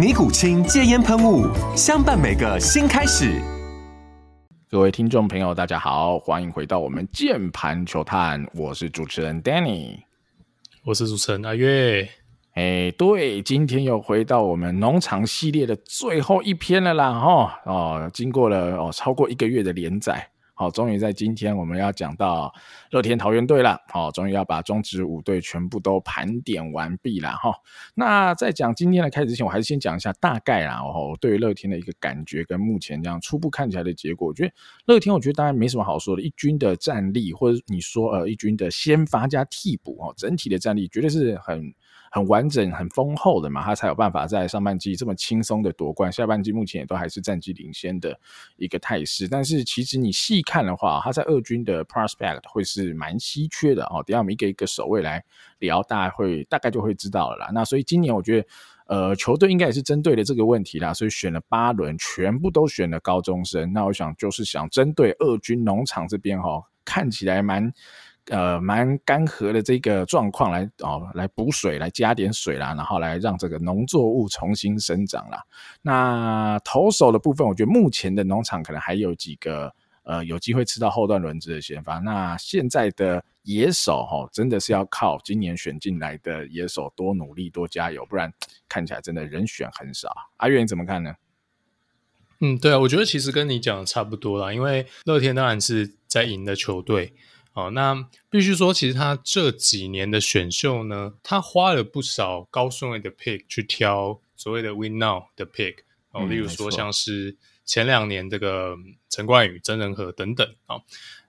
尼古清戒烟喷雾，相伴每个新开始。各位听众朋友，大家好，欢迎回到我们键盘球探，我是主持人 Danny，我是主持人阿月。哎，对，今天又回到我们农场系列的最后一篇了啦，哈哦，经过了哦超过一个月的连载。好，终于在今天我们要讲到乐天桃园队了。好，终于要把中职五队全部都盘点完毕了哈。那在讲今天的开始之前，我还是先讲一下大概啦。哦，对于乐天的一个感觉跟目前这样初步看起来的结果，我觉得乐天，我觉得当然没什么好说的。一军的战力，或者你说呃一军的先发加替补哦，整体的战力绝对是很。很完整、很丰厚的嘛，他才有办法在上半季这么轻松的夺冠。下半季目前也都还是战绩领先的一个态势。但是其实你细看的话，他在二军的 prospect 会是蛮稀缺的哦。等下我们一个一个守卫来聊，大家会大概就会知道了啦。那所以今年我觉得，呃，球队应该也是针对了这个问题啦，所以选了八轮，全部都选了高中生。那我想就是想针对二军农场这边哈，看起来蛮。呃，蛮干涸的这个状况来哦，来补水，来加点水啦，然后来让这个农作物重新生长啦。那投手的部分，我觉得目前的农场可能还有几个呃有机会吃到后段轮子的先发。那现在的野手哈、哦，真的是要靠今年选进来的野手多努力多加油，不然看起来真的人选很少。阿月你怎么看呢？嗯，对啊，我觉得其实跟你讲的差不多啦，因为乐天当然是在赢的球队。哦，那必须说，其实他这几年的选秀呢，他花了不少高顺位的 pick 去挑所谓的 win now 的 pick 哦，例如说像是前两年这个陈冠宇、曾仁和等等啊、哦。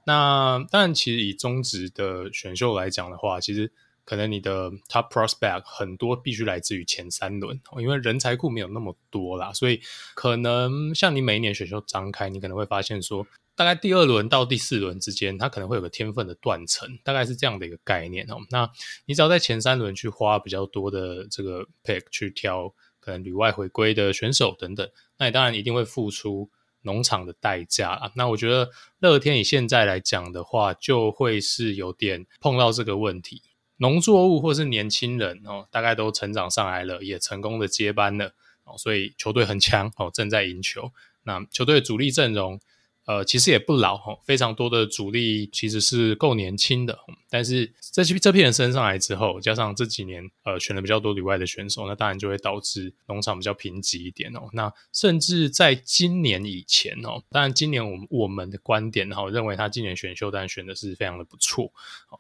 那当然，其实以中职的选秀来讲的话，其实可能你的 top prospect 很多必须来自于前三轮，哦，因为人才库没有那么多啦，所以可能像你每一年选秀张开，你可能会发现说。大概第二轮到第四轮之间，它可能会有个天分的断层，大概是这样的一个概念哦。那你只要在前三轮去花比较多的这个 pick 去挑可能旅外回归的选手等等，那你当然一定会付出农场的代价啊。那我觉得乐天以现在来讲的话，就会是有点碰到这个问题，农作物或是年轻人哦，大概都成长上来了，也成功的接班了哦，所以球队很强哦，正在赢球。那球队的主力阵容。呃，其实也不老哈，非常多的主力其实是够年轻的，但是这批这批人升上来之后，加上这几年呃选了比较多旅外的选手，那当然就会导致农场比较贫瘠一点哦。那甚至在今年以前哦，当然今年我们我们的观点哈，认为他今年选秀当然选的是非常的不错，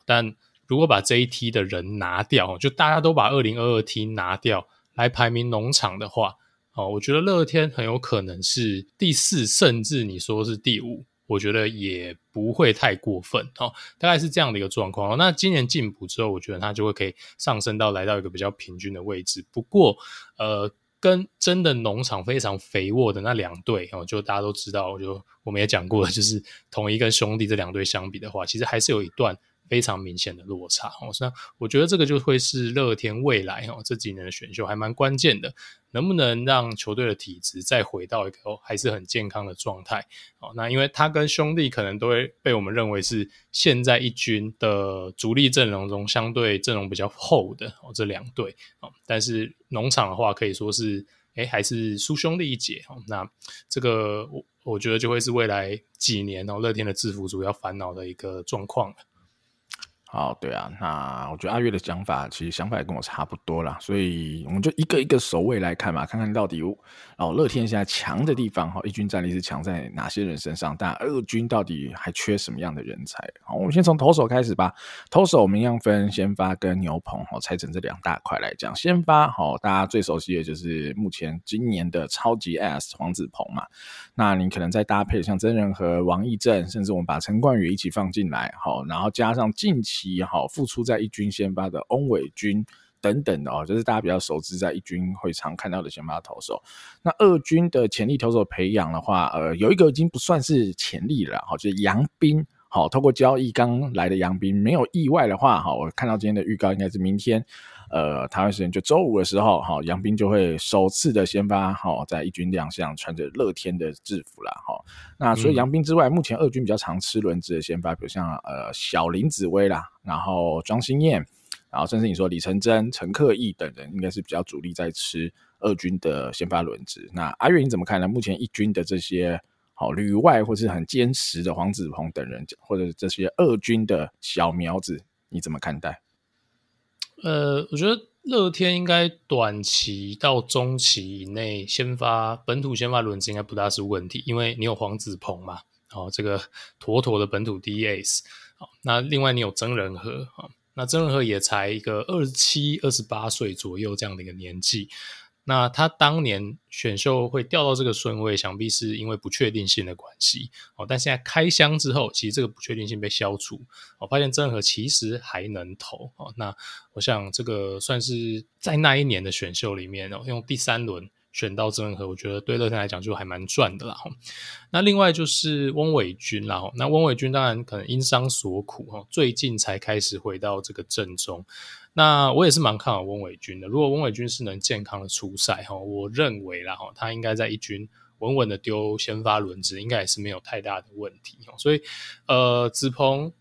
但如果把这一梯的人拿掉，就大家都把二零二二梯拿掉来排名农场的话。哦，我觉得乐天很有可能是第四，甚至你说是第五，我觉得也不会太过分哦。大概是这样的一个状况。那今年进补之后，我觉得他就会可以上升到来到一个比较平均的位置。不过，呃，跟真的农场非常肥沃的那两队哦，就大家都知道，我就我们也讲过了，就是统一跟兄弟这两队相比的话，其实还是有一段。非常明显的落差哦，那我觉得这个就会是乐天未来哦这几年的选秀还蛮关键的，能不能让球队的体质再回到一个还是很健康的状态哦？那因为他跟兄弟可能都会被我们认为是现在一军的主力阵容中相对阵容比较厚的哦这两队哦，但是农场的话可以说是诶还是输兄弟一截哦，那这个我我觉得就会是未来几年哦乐天的制服组要烦恼的一个状况了。哦，对啊，那我觉得阿月的想法其实想法也跟我差不多啦，所以我们就一个一个守卫来看嘛，看看到底哦，乐天现在强的地方哈，一军战力是强在哪些人身上？但二军到底还缺什么样的人才？好，我们先从投手开始吧。投手我们一样分先发跟牛棚，好，拆成这两大块来讲。先发好，大家最熟悉的就是目前今年的超级 S 黄子鹏嘛。那你可能再搭配像曾仁和、王义正，甚至我们把陈冠宇一起放进来，好，然后加上近期。也好，付出在一军先发的翁伟军等等的哦，就是大家比较熟知在一军会常看到的先发投手。那二军的潜力投手培养的话，呃，有一个已经不算是潜力了，哈，就是杨斌。好，透过交易刚来的杨斌，没有意外的话，哈，我看到今天的预告应该是明天，呃，台湾时间就周五的时候，好，杨斌就会首次的先发，好，在一军亮相，穿着乐天的制服啦，好，那除了杨斌之外，目前二军比较常吃轮值的先发，比如像呃小林紫薇啦，然后庄心燕，然后甚至你说李成真、陈克义等人，应该是比较主力在吃二军的先发轮值。那阿月你怎么看呢？目前一军的这些。好，旅外或是很坚实的黄子鹏等人，或者这些二军的小苗子，你怎么看待？呃，我觉得乐天应该短期到中期以内先发本土先发轮子应该不大是问题，因为你有黄子鹏嘛，哦，这个妥妥的本土第一 ace，好，那另外你有曾仁和，啊，那曾仁和也才一个二十七、二十八岁左右这样的一个年纪。那他当年选秀会掉到这个顺位，想必是因为不确定性的关系哦。但现在开箱之后，其实这个不确定性被消除，我发现曾仁和其实还能投哦。那我想这个算是在那一年的选秀里面哦，用第三轮。选到曾仁和，我觉得对乐天来讲就还蛮赚的啦。那另外就是翁伟军啦。那翁伟军当然可能因伤所苦哈，最近才开始回到这个阵中。那我也是蛮看好翁伟军的。如果翁伟军是能健康的出赛哈，我认为啦哈，他应该在一军稳稳的丢先发轮值，应该也是没有太大的问题。所以呃，子鹏。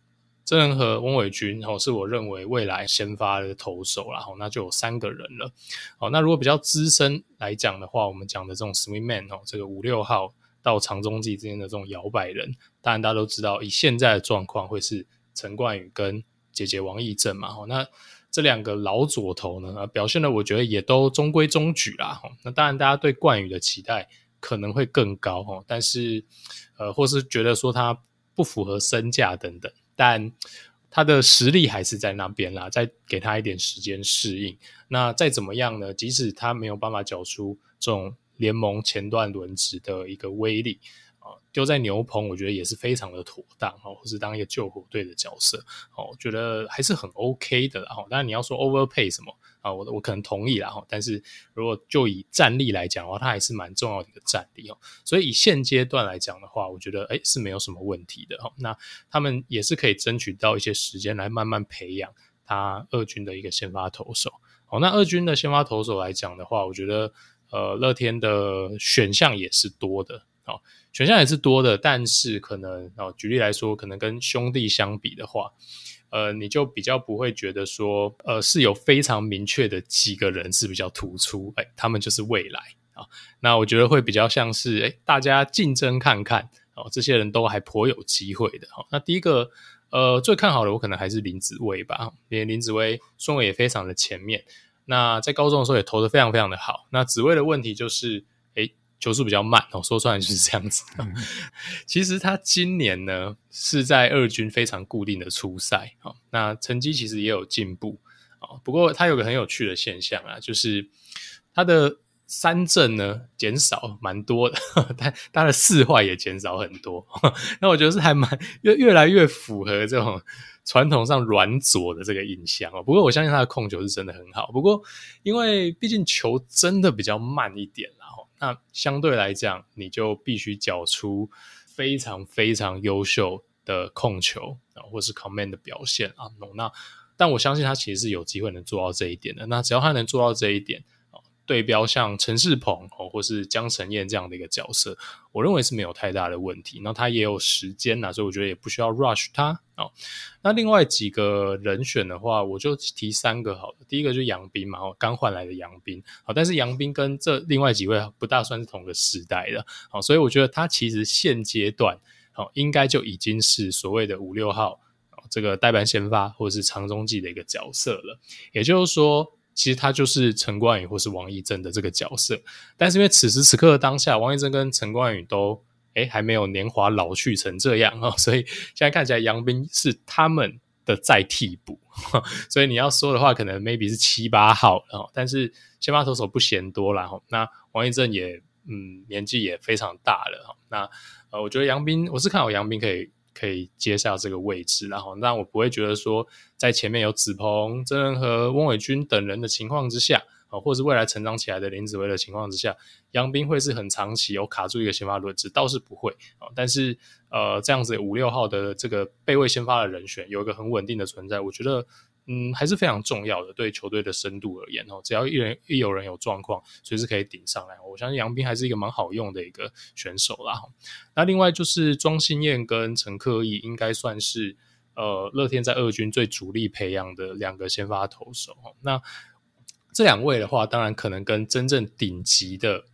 曾仁和翁伟军哦，是我认为未来先发的投手啦，吼，那就有三个人了。哦，那如果比较资深来讲的话，我们讲的这种 swing man 哦，这个五六号到长中继之间的这种摇摆人，当然大家都知道，以现在的状况会是陈冠宇跟姐姐王溢正嘛，吼，那这两个老左投呢，表现的我觉得也都中规中矩啦，吼，那当然大家对冠宇的期待可能会更高，吼，但是呃，或是觉得说他不符合身价等等。但他的实力还是在那边啦，再给他一点时间适应。那再怎么样呢？即使他没有办法缴出这种联盟前段轮值的一个威力，丢在牛棚，我觉得也是非常的妥当哦，或是当一个救火队的角色哦，我觉得还是很 OK 的哦。当然你要说 overpay 什么？啊，我我可能同意啦哈，但是如果就以战力来讲的话，它还是蛮重要的一个战力哦。所以以现阶段来讲的话，我觉得诶是没有什么问题的哈。那他们也是可以争取到一些时间来慢慢培养他二军的一个先发投手。好，那二军的先发投手来讲的话，我觉得呃乐天的选项也是多的，哦，选项也是多的，但是可能哦举例来说，可能跟兄弟相比的话。呃，你就比较不会觉得说，呃，是有非常明确的几个人是比较突出，哎，他们就是未来啊。那我觉得会比较像是，哎，大家竞争看看，哦，这些人都还颇有机会的。好，那第一个，呃，最看好的我可能还是林子薇吧，因为林子薇顺位也非常的前面，那在高中的时候也投的非常非常的好。那子薇的问题就是，球速比较慢哦，说出来就是这样子。嗯、其实他今年呢是在二军非常固定的出赛哦，那成绩其实也有进步哦，不过他有个很有趣的现象啊，就是他的三振呢减少蛮多的，但他的四坏也减少很多。那我觉得是还蛮越越来越符合这种传统上软左的这个印象哦。不过我相信他的控球是真的很好，不过因为毕竟球真的比较慢一点。那相对来讲，你就必须缴出非常非常优秀的控球啊，或是 command 的表现啊。那但我相信他其实是有机会能做到这一点的。那只要他能做到这一点。对标像陈世鹏哦，或是江承燕这样的一个角色，我认为是没有太大的问题。那他也有时间呐，所以我觉得也不需要 rush 他哦。那另外几个人选的话，我就提三个好了。第一个就是杨斌嘛，哦，刚换来的杨斌，好，但是杨斌跟这另外几位不大算是同个时代的，好，所以我觉得他其实现阶段，好，应该就已经是所谓的五六号这个代班先发或者是长中继的一个角色了。也就是说，其实他就是陈冠宇或是王溢正的这个角色。但是因为此时此刻的当下，王溢正跟陈冠宇都诶还没有年华老去成这样啊，所以现在看起来杨斌是他们的再替补。所以你要说的话，可能 maybe 是七八号，然后但是先发投手不嫌多了哈。那王溢正也嗯年纪也非常大了哈。那呃，我觉得杨斌，我是看好杨斌可以。可以接下这个位置，然后那我不会觉得说在前面有子鹏、曾仁和、翁伟军等人的情况之下，啊，或是未来成长起来的林子威的情况之下，杨斌会是很长期有卡住一个先发轮值，倒是不会啊。但是呃，这样子五六号的这个备位先发的人选有一个很稳定的存在，我觉得。嗯，还是非常重要的。对球队的深度而言哦，只要一人一有人有状况，随时可以顶上来。我相信杨斌还是一个蛮好用的一个选手啦。那另外就是庄心燕跟陈克义，应该算是呃乐天在二军最主力培养的两个先发投手。那这两位的话，当然可能跟真正顶级的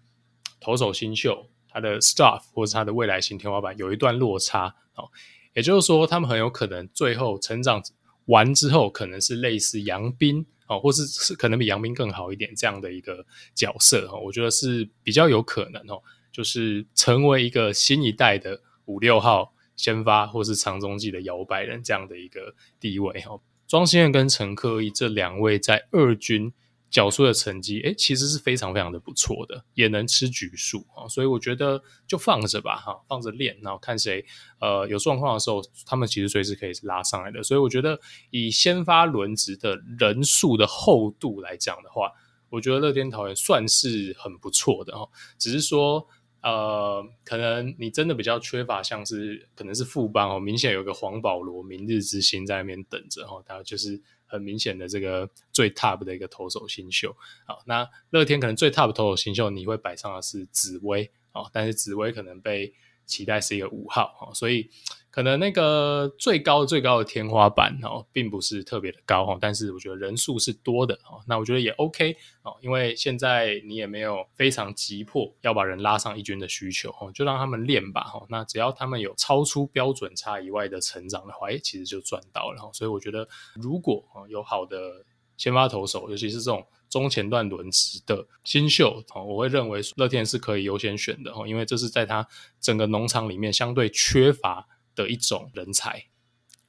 投手新秀他的 stuff 或者他的未来型天花板有一段落差哦。也就是说，他们很有可能最后成长。完之后可能是类似杨斌哦，或是是可能比杨斌更好一点这样的一个角色哈，我觉得是比较有可能哦，就是成为一个新一代的五六号先发或是长中继的摇摆人这样的一个地位哈。庄心燕跟陈克义这两位在二军。缴出的成绩，诶，其实是非常非常的不错的，也能吃局数啊，所以我觉得就放着吧，哈，放着练，然后看谁呃有状况的时候，他们其实随时可以拉上来的。所以我觉得以先发轮值的人数的厚度来讲的话，我觉得乐天桃园算是很不错的哈，只是说呃，可能你真的比较缺乏，像是可能是富邦哦，明显有个黄保罗明日之星在那边等着哈，他就是。很明显的这个最 top 的一个投手新秀，好，那乐天可能最 top 投手新秀，你会摆上的是紫薇，哦，但是紫薇可能被期待是一个五号，哦，所以。可能那个最高最高的天花板哦，并不是特别的高哈，但是我觉得人数是多的哦，那我觉得也 OK 哦，因为现在你也没有非常急迫要把人拉上一军的需求哦，就让他们练吧哈，那只要他们有超出标准差以外的成长的话，诶，其实就赚到了哈，所以我觉得如果有好的先发投手，尤其是这种中前段轮值的新秀哦，我会认为乐天是可以优先选的哦，因为这是在他整个农场里面相对缺乏的一种人才，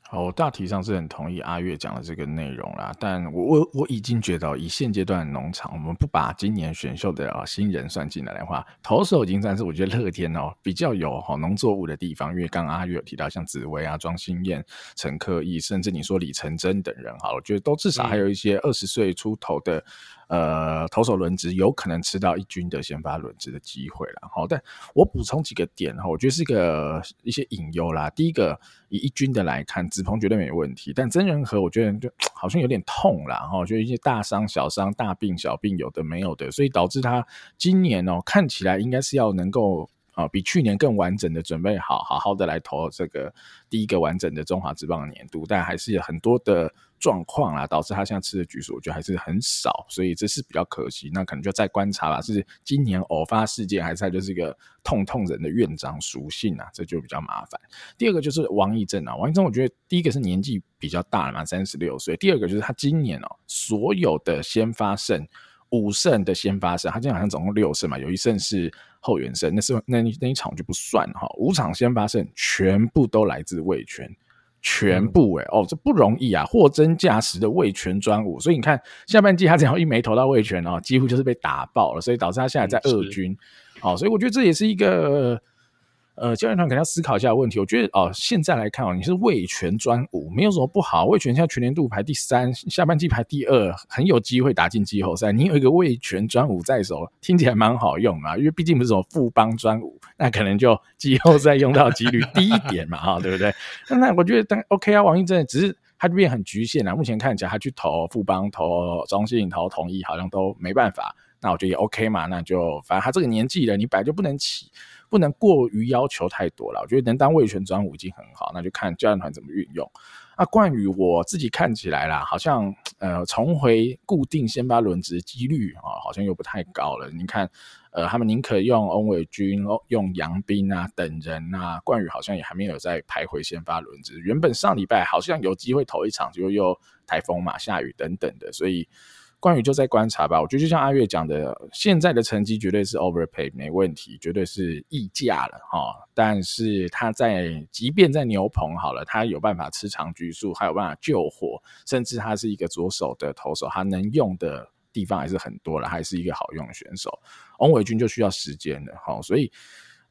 好，我大体上是很同意阿月讲的这个内容啦。但我我我已经觉得，以现阶段的农场，我们不把今年选秀的新人算进来的话，投手已经算是我觉得乐天哦比较有好农作物的地方。因为刚刚阿月有提到像紫薇啊、庄心燕、陈克义，甚至你说李成真等人，好，我觉得都至少还有一些二十岁出头的。呃，投手轮值有可能吃到一军的先发轮值的机会了，好，但我补充几个点哈，我觉得是一个一些隐忧啦。第一个，以一军的来看，子鹏绝对没问题，但曾仁和我觉得就好像有点痛啦，哈，就一些大伤、小伤、大病、小病有的没有的，所以导致他今年哦看起来应该是要能够。啊，比去年更完整的准备好，好好的来投这个第一个完整的中华职棒的年度，但还是有很多的状况啊，导致他现在吃的局数，我觉得还是很少，所以这是比较可惜。那可能就再观察吧，是今年偶发事件，还是他就是一个痛痛人的院长属性啊，这就比较麻烦。第二个就是王溢正啊，王溢正，我觉得第一个是年纪比较大了嘛，三十六岁，第二个就是他今年哦，所有的先发胜。五胜的先发胜，他今天好像总共六胜嘛，有一胜是后援胜，那是那那一场就不算哈。五场先发胜全部都来自味全，全部诶、欸、哦，这不容易啊，货真价实的味全专武。所以你看下半季他只要一没投到味全哦，几乎就是被打爆了，所以导致他现在在二军。哦，所以我觉得这也是一个。呃，教练团可能要思考一下问题。我觉得哦，现在来看哦，你是味全专五，没有什么不好。味全现在全年度排第三，下半季排第二，很有机会打进季后赛。你有一个味全专五在手，听起来蛮好用嘛。因为毕竟不是什么富邦专武，那可能就季后赛用到几率低一点嘛，哈，对不对？那那我觉得当 OK 啊，王溢正只是他这边很局限啊。目前看起来，他去投富邦、投中信、投统一，好像都没办法。那我觉得也 OK 嘛，那就反正他这个年纪了，你本来就不能起。不能过于要求太多了，我觉得能当味全专武已经很好，那就看教练团怎么运用。那冠宇我自己看起来啦，好像呃重回固定先发轮值几率啊，好像又不太高了。你看，呃，他们宁可用翁伟军、用杨斌啊等人啊，冠宇好像也还没有在排回先发轮值。原本上礼拜好像有机会投一场，就又台风嘛、下雨等等的，所以。关羽就在观察吧，我觉得就像阿月讲的，现在的成绩绝对是 overpay 没问题，绝对是溢价了哈。但是他在即便在牛棚好了，他有办法吃长局数，还有办法救火，甚至他是一个左手的投手，他能用的地方还是很多了，还是一个好用的选手。翁伟军就需要时间了哈，所以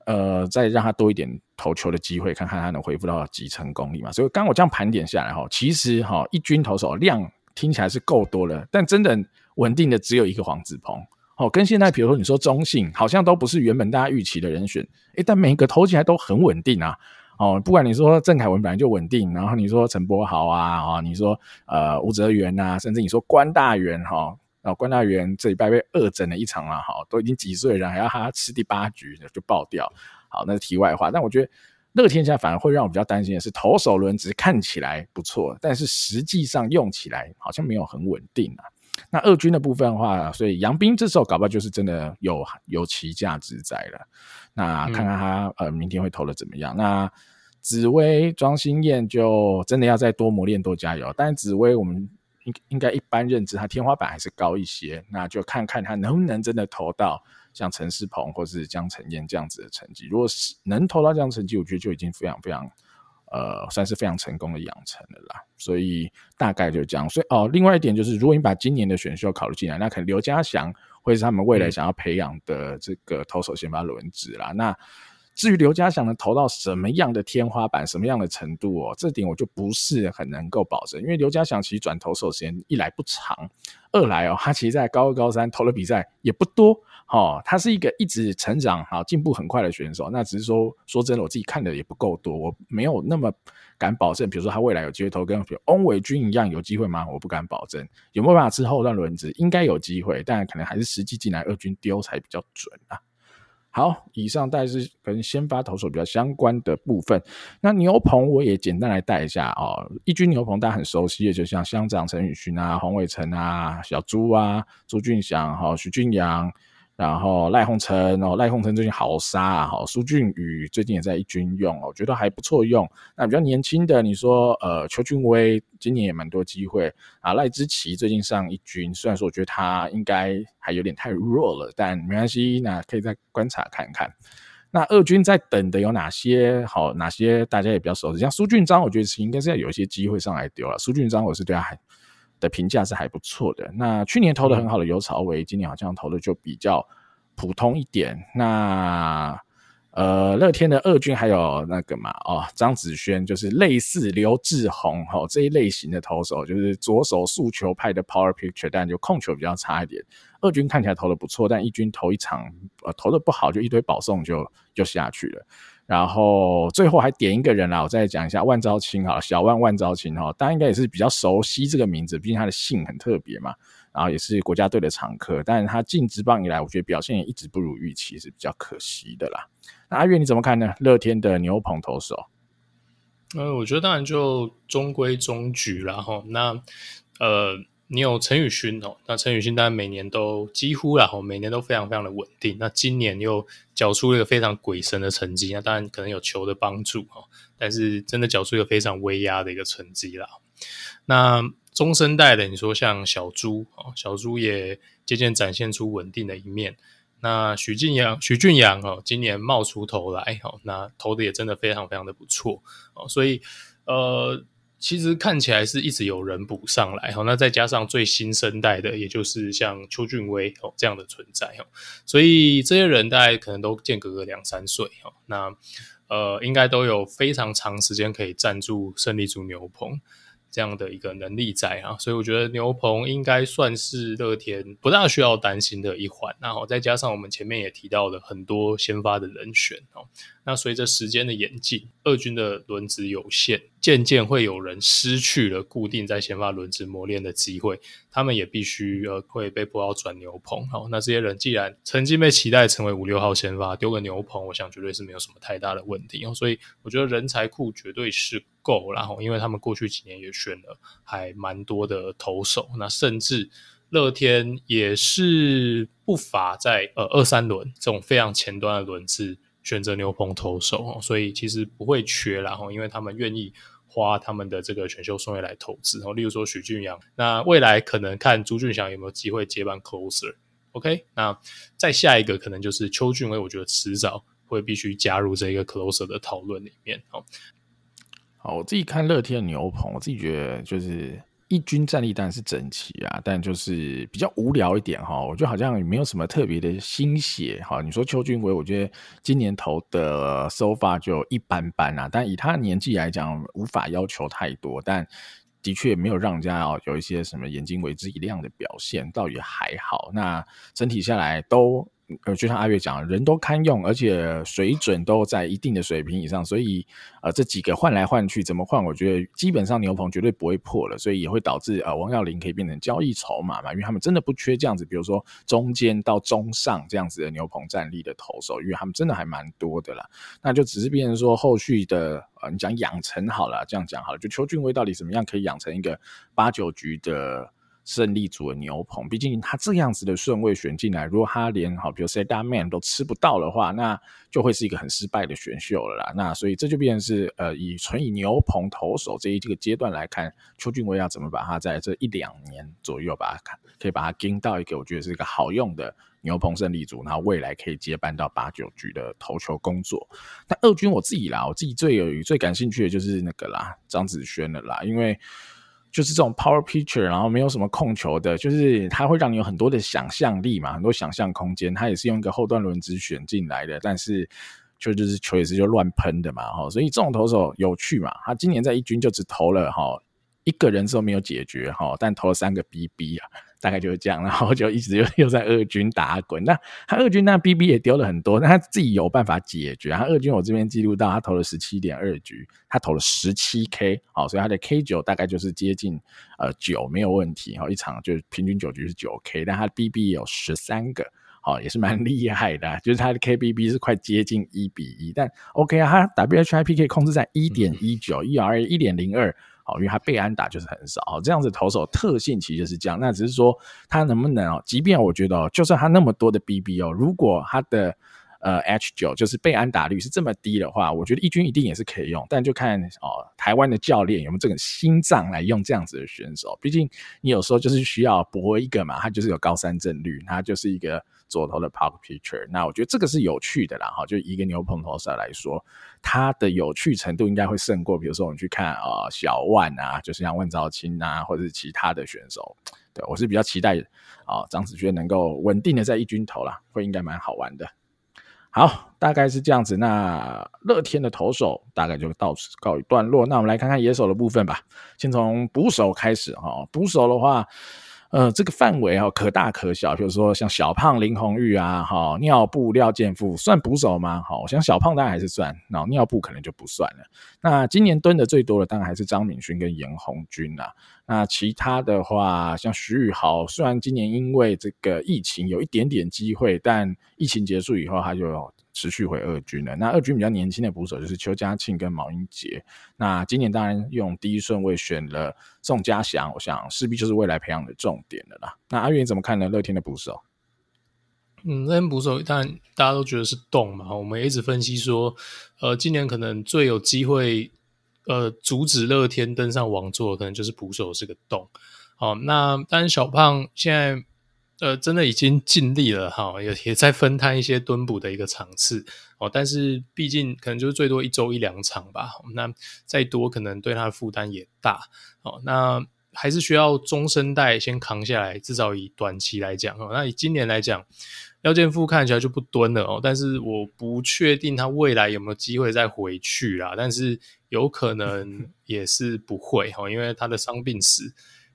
呃，再让他多一点投球的机会，看看他能恢复到几成功力嘛。所以刚我这样盘点下来哈，其实哈一军投手量。听起来是够多了，但真的稳定的只有一个黄子鹏。哦，跟现在比如说你说中信，好像都不是原本大家预期的人选。诶，但每个投起来都很稳定啊。哦，不管你说郑凯文本来就稳定，然后你说陈柏豪啊，哦，你说呃吴哲源呐，甚至你说关大元哈，然后关大元这礼拜被恶整了一场啊，好，都已经几岁了，还要他吃第八局就爆掉。好，那是题外话。但我觉得。乐天下反而会让我比较担心的是，投手轮值看起来不错，但是实际上用起来好像没有很稳定啊。那二军的部分的话，所以杨斌这时候搞不好就是真的有有其价值在了。那看看他、嗯、呃明天会投的怎么样？那紫薇庄心燕就真的要再多磨练多加油。但是紫薇我们应应该一般认知，他天花板还是高一些，那就看看他能不能真的投到。像陈世鹏或是江承燕这样子的成绩，如果是能投到这样成绩，我觉得就已经非常非常，呃，算是非常成功的养成了啦。所以大概就这样。所以哦，另外一点就是，如果你把今年的选秀考虑进来，那可能刘家祥会是他们未来想要培养的这个投手先发轮值啦。嗯、那至于刘家祥能投到什么样的天花板，什么样的程度哦，这点我就不是很能够保证，因为刘家祥其实转投手时间一来不长，二来哦，他其实在高二高三投了比赛也不多。哦，他是一个一直成长、好进步很快的选手。那只是说，说真的，我自己看的也不够多，我没有那么敢保证。比如说，他未来有机会投跟翁伟军一样有机会吗？我不敢保证。有没有办法吃后段轮子？应该有机会，但可能还是实际进来二军丢才比较准啊。好，以上大概是跟先发投手比较相关的部分。那牛棚我也简单来带一下哦。一军牛棚大家很熟悉的，就像乡长陈宇勋啊、黄伟成啊、小朱啊、朱俊祥、哈、徐俊阳。然后赖鸿诚哦，赖鸿诚最近好杀啊！哈，苏俊宇最近也在一军用，我觉得还不错用。那比较年轻的，你说呃邱俊威今年也蛮多机会啊。赖之奇最近上一军，虽然说我觉得他应该还有点太弱了，但没关系，那可以再观察看看。那二军在等的有哪些？好，哪些大家也比较熟悉，像苏俊章，我觉得是应该是要有一些机会上来丢了。苏俊章，我是对他还。的评价是还不错的。那去年投的很好的尤朝伟，今年好像投的就比较普通一点。那呃，乐天的二军还有那个嘛，哦，张子轩就是类似刘志宏哈这一类型的投手，就是左手速球派的 power pitcher，但就控球比较差一点。二军看起来投的不错，但一军投一场呃投的不好，就一堆保送就就下去了。然后最后还点一个人啦，我再讲一下万昭清哈，小万万昭清哈，大家应该也是比较熟悉这个名字，毕竟他的姓很特别嘛，然后也是国家队的常客，但是他进职棒以来，我觉得表现也一直不如预期，是比较可惜的啦。那阿月你怎么看呢？乐天的牛棚投手？呃，我觉得当然就中规中矩啦齁，那呃。你有陈宇勋哦，那陈宇勋当然每年都几乎啦，每年都非常非常的稳定。那今年又缴出了一个非常鬼神的成绩，那当然可能有球的帮助哦，但是真的缴出一个非常威压的一个成绩啦。那中生代的，你说像小朱哦，小朱也渐渐展现出稳定的一面。那许俊阳、许俊阳哦，今年冒出头来哦，那投的也真的非常非常的不错哦，所以呃。其实看起来是一直有人补上来，那再加上最新生代的，也就是像邱俊威哦这样的存在，所以这些人大概可能都间隔个两三岁，那呃应该都有非常长时间可以站住胜利组牛棚。这样的一个能力在啊，所以我觉得牛棚应该算是乐天不大需要担心的一环。然后再加上我们前面也提到了很多先发的人选哦，那随着时间的演进，二军的轮值有限，渐渐会有人失去了固定在先发轮值磨练的机会，他们也必须呃会被迫要转牛棚。好，那这些人既然曾经被期待成为五六号先发，丢个牛棚，我想绝对是没有什么太大的问题哦。所以我觉得人才库绝对是。够，然后因为他们过去几年也选了还蛮多的投手，那甚至乐天也是不乏在呃二三轮这种非常前端的轮次选择牛棚投手，所以其实不会缺然后，因为他们愿意花他们的这个选秀顺位来投资然后。例如说许俊阳，那未来可能看朱俊祥有没有机会接班 closer。OK，那再下一个可能就是邱俊威，我觉得迟早会必须加入这个 closer 的讨论里面。好，我自己看乐天的牛棚，我自己觉得就是。一军战力当然是整齐啊，但就是比较无聊一点哈。我觉得好像也没有什么特别的新血哈。你说邱俊伟，我觉得今年投的 sofa 就一般般啊。但以他的年纪来讲，无法要求太多，但的确没有让人家哦有一些什么眼睛为之一亮的表现，倒也还好。那整体下来都。呃，就像阿月讲，人都堪用，而且水准都在一定的水平以上，所以呃，这几个换来换去怎么换，我觉得基本上牛棚绝对不会破了，所以也会导致呃王耀林可以变成交易筹码嘛，因为他们真的不缺这样子，比如说中间到中上这样子的牛棚战力的投手，因为他们真的还蛮多的啦，那就只是变成说后续的呃，你讲养成好了，这样讲好了，就邱俊威到底怎么样可以养成一个八九局的。胜利组的牛棚，毕竟他这样子的顺位选进来，如果他连好，比如 Set Man 都吃不到的话，那就会是一个很失败的选秀了啦。那所以这就变成是呃，以纯以牛棚投手这一这个阶段来看，邱俊威要怎么把他在这一两年左右把他看，可以把他盯到一个我觉得是一个好用的牛棚胜利组，然后未来可以接班到八九局的投球工作。那二军我自己啦，我自己最有最感兴趣的就是那个啦，张子轩的啦，因为。就是这种 power picture，然后没有什么控球的，就是它会让你有很多的想象力嘛，很多想象空间。它也是用一个后段轮子选进来的，但是就就是球也是就乱喷的嘛，哈，所以这种投手有趣嘛。他今年在一军就只投了哈一个人都没有解决哈，但投了三个 BB 啊。大概就是这样，然后就一直又又在二军打滚。那他二军那 BB 也丢了很多，但他自己有办法解决。他二军我这边记录到，他投了十七点二局，他投了十七 K，好，所以他的 K 九大概就是接近呃九没有问题。哈，一场就是平均九局是九 K，但他的 BB 有十三个，好，也是蛮 厉害的。就是他的 KBB 是快接近一比一，但 OK 啊，他 WHIP 可以控制在一点一九，ERA 一点零二。好，因为他被安打就是很少，这样子投手特性其实是这样。那只是说他能不能哦？即便我觉得哦，就算他那么多的 BB 哦，如果他的呃 H 九就是被安打率是这么低的话，我觉得一军一定也是可以用。但就看哦，台湾的教练有没有这个心脏来用这样子的选手。毕竟你有时候就是需要搏一个嘛，他就是有高三振率，他就是一个。左投的 power pitcher，那我觉得这个是有趣的啦，哈，就一个牛棚投手来说，它的有趣程度应该会胜过，比如说我们去看啊、小万啊，就是像万兆清啊，或者是其他的选手，对，我是比较期待啊、张子轩能够稳定的在一军投啦，会应该蛮好玩的。好，大概是这样子，那乐天的投手大概就到此告一段落，那我们来看看野手的部分吧，先从捕手开始哈，捕手的话。呃，这个范围哈可大可小，比如说像小胖林泓育啊，哈尿布廖健富算捕手吗？好，我想小胖当然还是算，然后尿布可能就不算了。那今年蹲的最多的当然还是张敏勋跟严鸿钧啦。那其他的话，像徐宇豪，虽然今年因为这个疫情有一点点机会，但疫情结束以后他就。持续回二军了。那二军比较年轻的捕手就是邱家庆跟毛英杰。那今年当然用第一顺位选了宋家祥，我想势必就是未来培养的重点了啦。那阿元怎么看呢？乐天的捕手，嗯，乐天捕手当然大家都觉得是洞嘛。我们一直分析说，呃，今年可能最有机会，呃，阻止乐天登上王座，可能就是捕手是个洞。好，那当然小胖现在。呃，真的已经尽力了哈，也也在分摊一些蹲补的一个场次哦，但是毕竟可能就是最多一周一两场吧，那再多可能对他的负担也大哦，那还是需要中生代先扛下来，至少以短期来讲哦，那以今年来讲，廖建富看起来就不蹲了哦，但是我不确定他未来有没有机会再回去啦，但是有可能 也是不会哈，因为他的伤病史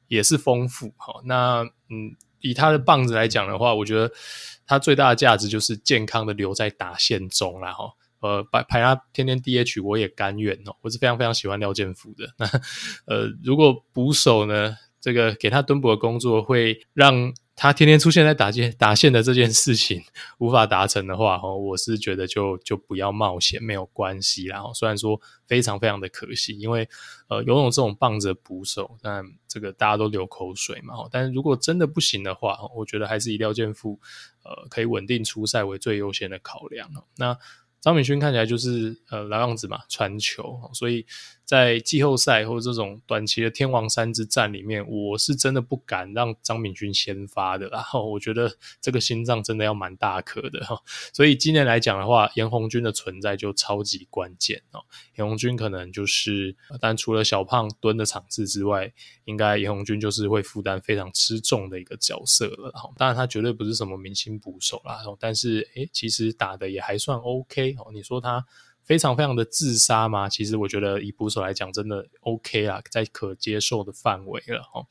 也是丰富哈，那嗯。以他的棒子来讲的话，我觉得他最大的价值就是健康的留在打线中啦哈。呃，排排他天天 DH 我也甘愿哦。我是非常非常喜欢廖建福的。那呃，如果捕手呢，这个给他蹲捕的工作会让他天天出现在打线 打线的这件事情无法达成的话，哦，我是觉得就就不要冒险，没有关系啦。虽然说非常非常的可惜，因为呃，游泳这种棒子的捕手，但这个大家都流口水嘛。但是如果真的不行的话，我觉得还是以廖健富呃可以稳定出赛为最优先的考量。那张敏勋看起来就是呃老样子嘛，传球，所以在季后赛或者这种短期的天王山之战里面，我是真的不敢让张敏君先发的。然后我觉得这个心脏真的要蛮大颗的哈。所以今年来讲的话，严红军的存在就超级关键哦。严红军可能就是，但除了小胖蹲的场次之外，应该严红军就是会负担非常吃重的一个角色了。当然他绝对不是什么明星捕手啦，但是诶，其实打的也还算 OK。哦，你说他非常非常的自杀吗？其实我觉得以捕手来讲，真的 OK 啦，在可接受的范围了哦。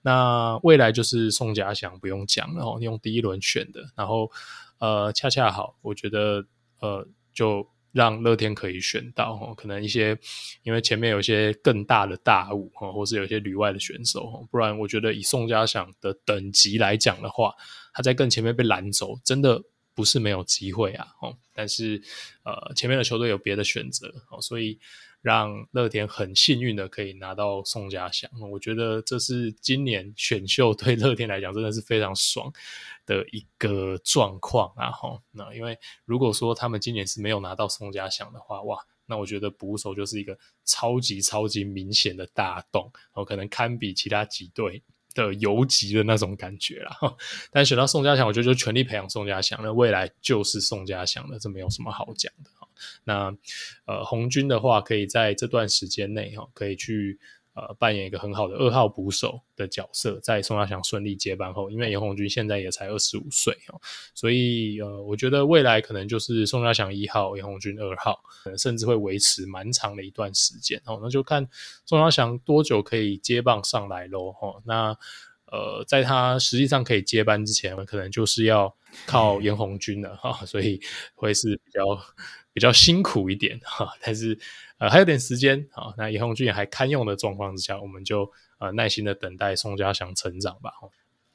那未来就是宋家祥不用讲了哦，用第一轮选的，然后呃，恰恰好，我觉得呃，就让乐天可以选到哦。可能一些因为前面有一些更大的大物哦，或是有一些旅外的选手哦，不然我觉得以宋家祥的等级来讲的话，他在更前面被拦走，真的。不是没有机会啊，哦，但是呃，前面的球队有别的选择，哦，所以让乐天很幸运的可以拿到宋家祥，我觉得这是今年选秀对乐天来讲真的是非常爽的一个状况啊，哈，那因为如果说他们今年是没有拿到宋家祥的话，哇，那我觉得捕手就是一个超级超级明显的大洞，哦，可能堪比其他几队。的游击的那种感觉啦，但选到宋家祥，我觉得就全力培养宋家祥，那未来就是宋家祥的，这没有什么好讲的。那呃，红军的话，可以在这段时间内哈，可以去。呃，扮演一个很好的二号捕手的角色，在宋家祥顺利接班后，因为严红军现在也才二十五岁哦，所以呃，我觉得未来可能就是宋家祥一号，严红军二号，可能甚至会维持蛮长的一段时间哦。那就看宋家祥多久可以接棒上来喽。哦，那呃，在他实际上可以接班之前，可能就是要靠严红军了哈，所以会是比较比较辛苦一点哈，但是。呃，还有点时间，好，那严红俊还堪用的状况之下，我们就呃耐心的等待宋家祥成长吧。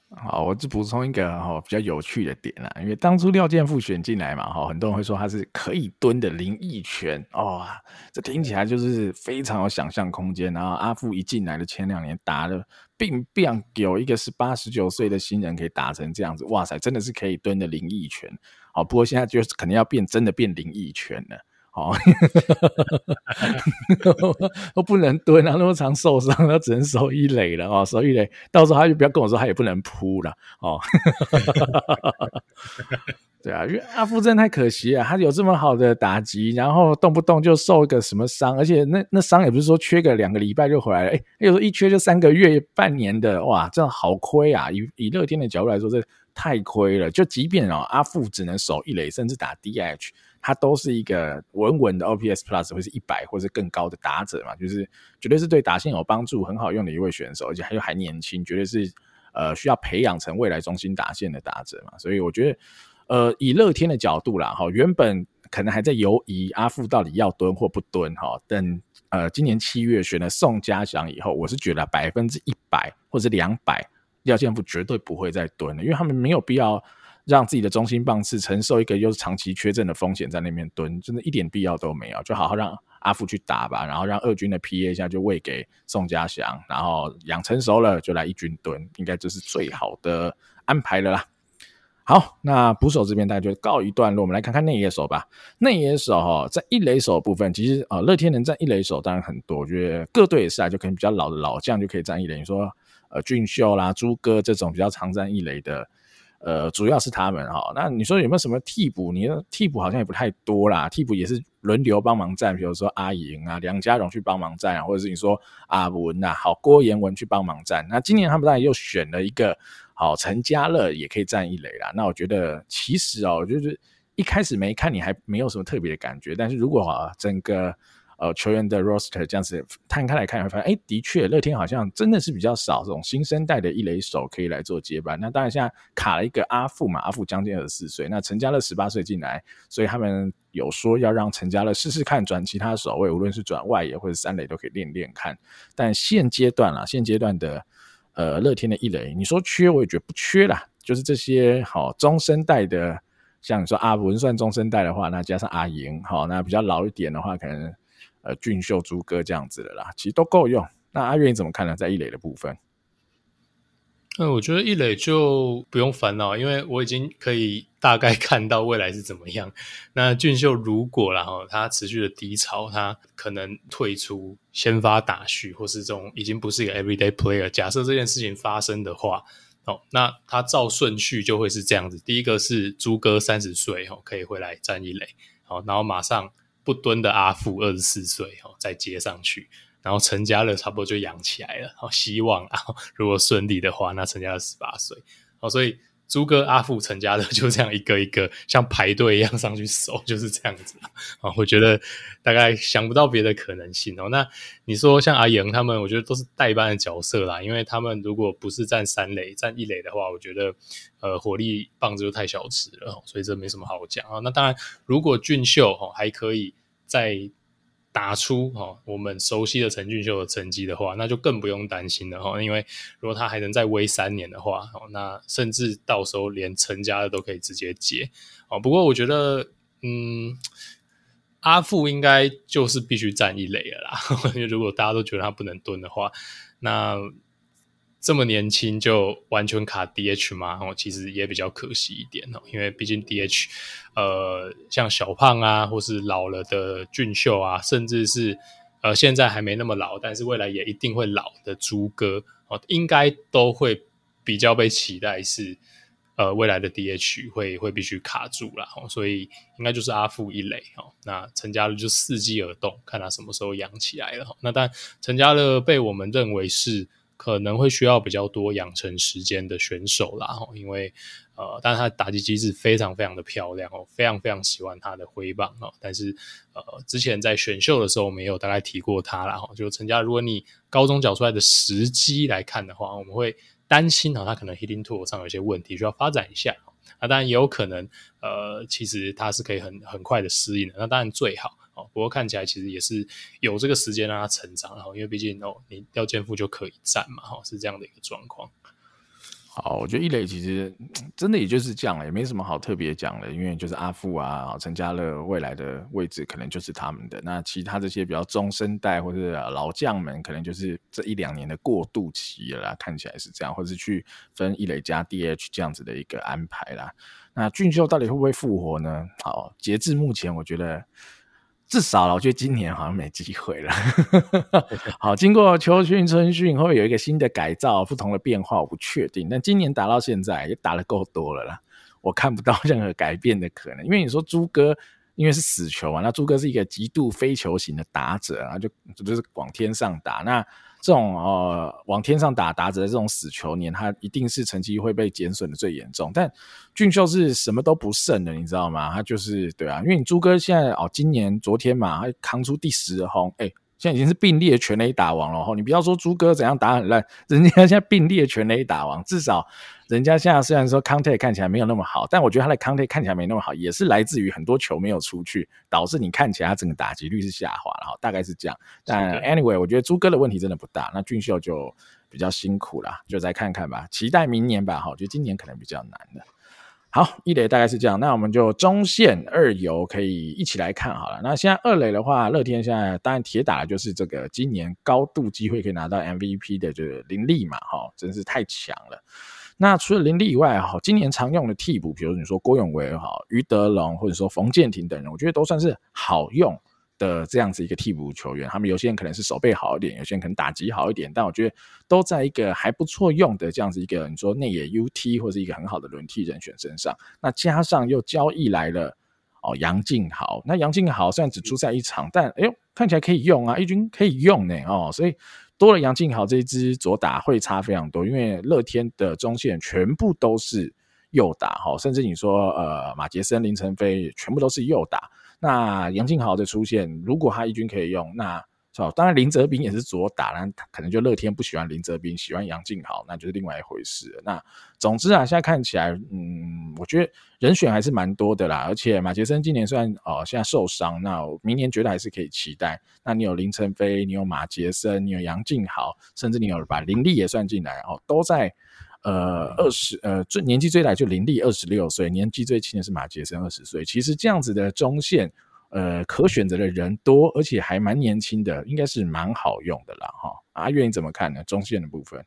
好，我就补充一个哈比较有趣的点啦，因为当初廖健富选进来嘛，哈，很多人会说他是可以蹲的林益全，哇，这听起来就是非常有想象空间。然后阿富一进来的前两年打的，并并有一个是八十九岁的新人可以打成这样子，哇塞，真的是可以蹲的灵异拳。好，不过现在就是肯定要变真的变灵异拳了。哦，都不能蹲啊，那么常受伤，他只能守一垒了哦，守一垒，到时候他就不要跟我说，他也不能扑了哦。对啊，因为阿富真的太可惜了，他有这么好的打击，然后动不动就受一个什么伤，而且那那伤也不是说缺个两个礼拜就回来了，哎，有时候一缺就三个月、半年的，哇，真的好亏啊！以以乐天的角度来说，这太亏了。就即便哦，阿富只能守一垒，甚至打 DH。他都是一个稳稳的 OPS Plus 会是一百或是更高的打者嘛，就是绝对是对打线有帮助、很好用的一位选手，而且还又还年轻，绝对是呃需要培养成未来中心打线的打者嘛。所以我觉得，呃，以乐天的角度啦，哈，原本可能还在犹疑阿富到底要蹲或不蹲哈，等呃今年七月选了宋家祥以后，我是觉得百分之一百或者两百廖建富绝对不会再蹲了，因为他们没有必要。让自己的中心棒次承受一个又是长期缺阵的风险，在那边蹲，真的一点必要都没有。就好好让阿富去打吧，然后让二军的 PA 一下就喂给宋家祥，然后养成熟了就来一军蹲，应该这是最好的安排了啦。好，那捕手这边大家就告一段落，我们来看看内野手吧。内野手哈，在一垒手部分，其实啊，乐天能占一垒手当然很多，我觉得各队也是啊，就可能比较老的老将就可以占一垒。你说呃，俊秀啦、朱哥这种比较常占一垒的。呃，主要是他们哈。那你说有没有什么替补？你的替补好像也不太多啦。替补也是轮流帮忙站，比如说阿莹啊、梁家荣去帮忙站啊，或者是你说阿文呐，好郭彦文去帮忙站。那今年他们当然又选了一个好陈家乐也可以站一垒啦。那我觉得其实哦，就是一开始没看你还没有什么特别的感觉，但是如果啊整个。呃，球员的 roster 这样子摊开来看，会发现，哎，的确，乐天好像真的是比较少这种新生代的一垒手可以来做接班。那当然，现在卡了一个阿富嘛，阿富将近二十四岁，那陈家乐十八岁进来，所以他们有说要让陈家乐试试看转其他守卫，无论是转外野或者三垒都可以练练看。但现阶段啦，现阶段的呃乐天的一垒，你说缺我也觉得不缺啦，就是这些好、哦、中生代的，像你说阿文算中生代的话，那加上阿莹，好、那比较老一点的话，可能呃俊秀、朱哥这样子的啦，其实都够用。那阿月你怎么看呢？在一垒的部分？嗯，我觉得一垒就不用烦恼，因为我已经可以大概看到未来是怎么样。那俊秀如果然后他持续的低潮，他可能退出先发打序，或是这种已经不是一个 everyday player。假设这件事情发生的话，哦，那他照顺序就会是这样子：第一个是朱哥三十岁哦，可以回来站一垒，好，然后马上不蹲的阿富二十四岁哦，再接上去。然后成家了差不多就养起来了，好，希望啊，如果顺利的话，那成家乐十八岁，哦，所以朱哥、阿富、陈家乐就这样一个一个像排队一样上去守，就是这样子啊。我觉得大概想不到别的可能性哦。那你说像阿阳他们，我觉得都是代班的角色啦，因为他们如果不是站三垒，站一垒的话，我觉得呃火力棒子就太小吃了，所以这没什么好讲啊。那当然，如果俊秀哦还可以在。打出哈我们熟悉的陈俊秀的成绩的话，那就更不用担心了哈。因为如果他还能再威三年的话，那甚至到时候连陈家的都可以直接接哦。不过我觉得，嗯，阿富应该就是必须站一垒了啦。因为如果大家都觉得他不能蹲的话，那。这么年轻就完全卡 DH 吗？哦，其实也比较可惜一点哦，因为毕竟 DH，呃，像小胖啊，或是老了的俊秀啊，甚至是呃现在还没那么老，但是未来也一定会老的朱哥哦，应该都会比较被期待是呃未来的 DH 会会必须卡住了哦，所以应该就是阿富一垒哦，那陈家乐就伺机而动，看他什么时候养起来了。那但陈家乐被我们认为是。可能会需要比较多养成时间的选手啦，因为呃，但是他打击机制非常非常的漂亮哦，非常非常喜欢他的挥棒哦。但是呃，之前在选秀的时候我们也有大概提过他啦。哈，就陈家，如果你高中缴出来的时机来看的话，我们会担心哦，他可能 hitting tool 上有一些问题需要发展一下。那当然也有可能呃，其实他是可以很很快的适应的。那当然最好。不过看起来其实也是有这个时间让他成长，然后因为毕竟哦，你要肩负就可以站嘛，哈，是这样的一个状况。好，我觉得一垒其实真的也就是这样了，也没什么好特别讲的，因为就是阿富啊、陈家乐未来的位置可能就是他们的，那其他这些比较中生代或者老将们，可能就是这一两年的过渡期了啦，看起来是这样，或者是去分一垒加 DH 这样子的一个安排啦。那俊秀到底会不会复活呢？好，截至目前，我觉得。至少了，我觉得今年好像没机会了。好，经过秋训、春训，会不会有一个新的改造、不同的变化？我不确定。但今年打到现在也打得够多了啦，我看不到任何改变的可能。因为你说朱哥，因为是死球嘛，那朱哥是一个极度非球型的打者，然后就就是往天上打那。这种呃往天上打打者的这种死球年，它一定是成绩会被减损的最严重。但俊秀是什么都不剩的，你知道吗？他就是对啊，因为你朱哥现在哦，今年昨天嘛，他扛出第十轰，哎。现在已经是并列全垒打王了哈，你不要说朱哥怎样打很烂，人家现在并列全垒打王，至少人家现在虽然说 contact 看起来没有那么好，但我觉得他的 contact 看起来没那么好，也是来自于很多球没有出去，导致你看起来他整个打击率是下滑了哈，大概是这样。但 anyway，我觉得朱哥的问题真的不大，那俊秀就比较辛苦啦，就再看看吧，期待明年吧哈，我觉得今年可能比较难的。好，一垒大概是这样，那我们就中线二游可以一起来看好了。那现在二垒的话，乐天现在当然铁打的就是这个今年高度机会可以拿到 MVP 的，就是林立嘛，哈，真是太强了。那除了林立以外，哈，今年常用的替补，比如你说郭永维哈、于德龙或者说冯建廷等人，我觉得都算是好用的这样子一个替补球员，他们有些人可能是守备好一点，有些人可能打击好一点，但我觉得都在一个还不错用的这样子一个你说内野 UT 或是一个很好的轮替人选身上。那加上又交易来了哦杨敬豪，那杨敬豪虽然只出赛一场，但哎呦看起来可以用啊，一军可以用呢哦，所以多了杨敬豪这一支左打会差非常多，因为乐天的中线全部都是右打哈，甚至你说呃马杰森、林晨飞全部都是右打。那杨敬豪的出现，如果他一军可以用，那是吧？当然林哲斌也是左打，那可能就乐天不喜欢林哲斌，喜欢杨敬豪，那就是另外一回事。那总之啊，现在看起来，嗯，我觉得人选还是蛮多的啦。而且马杰森今年虽然哦现在受伤，那明年觉得还是可以期待。那你有林晨飞，你有马杰森，你有杨敬豪，甚至你有把林立也算进来哦，都在。呃，二十呃最年纪最大就林立二十六岁，年纪最轻的是马杰森二十岁。其实这样子的中线，呃，可选择的人多，而且还蛮年轻的，应该是蛮好用的啦。哈。阿月你怎么看呢？中线的部分？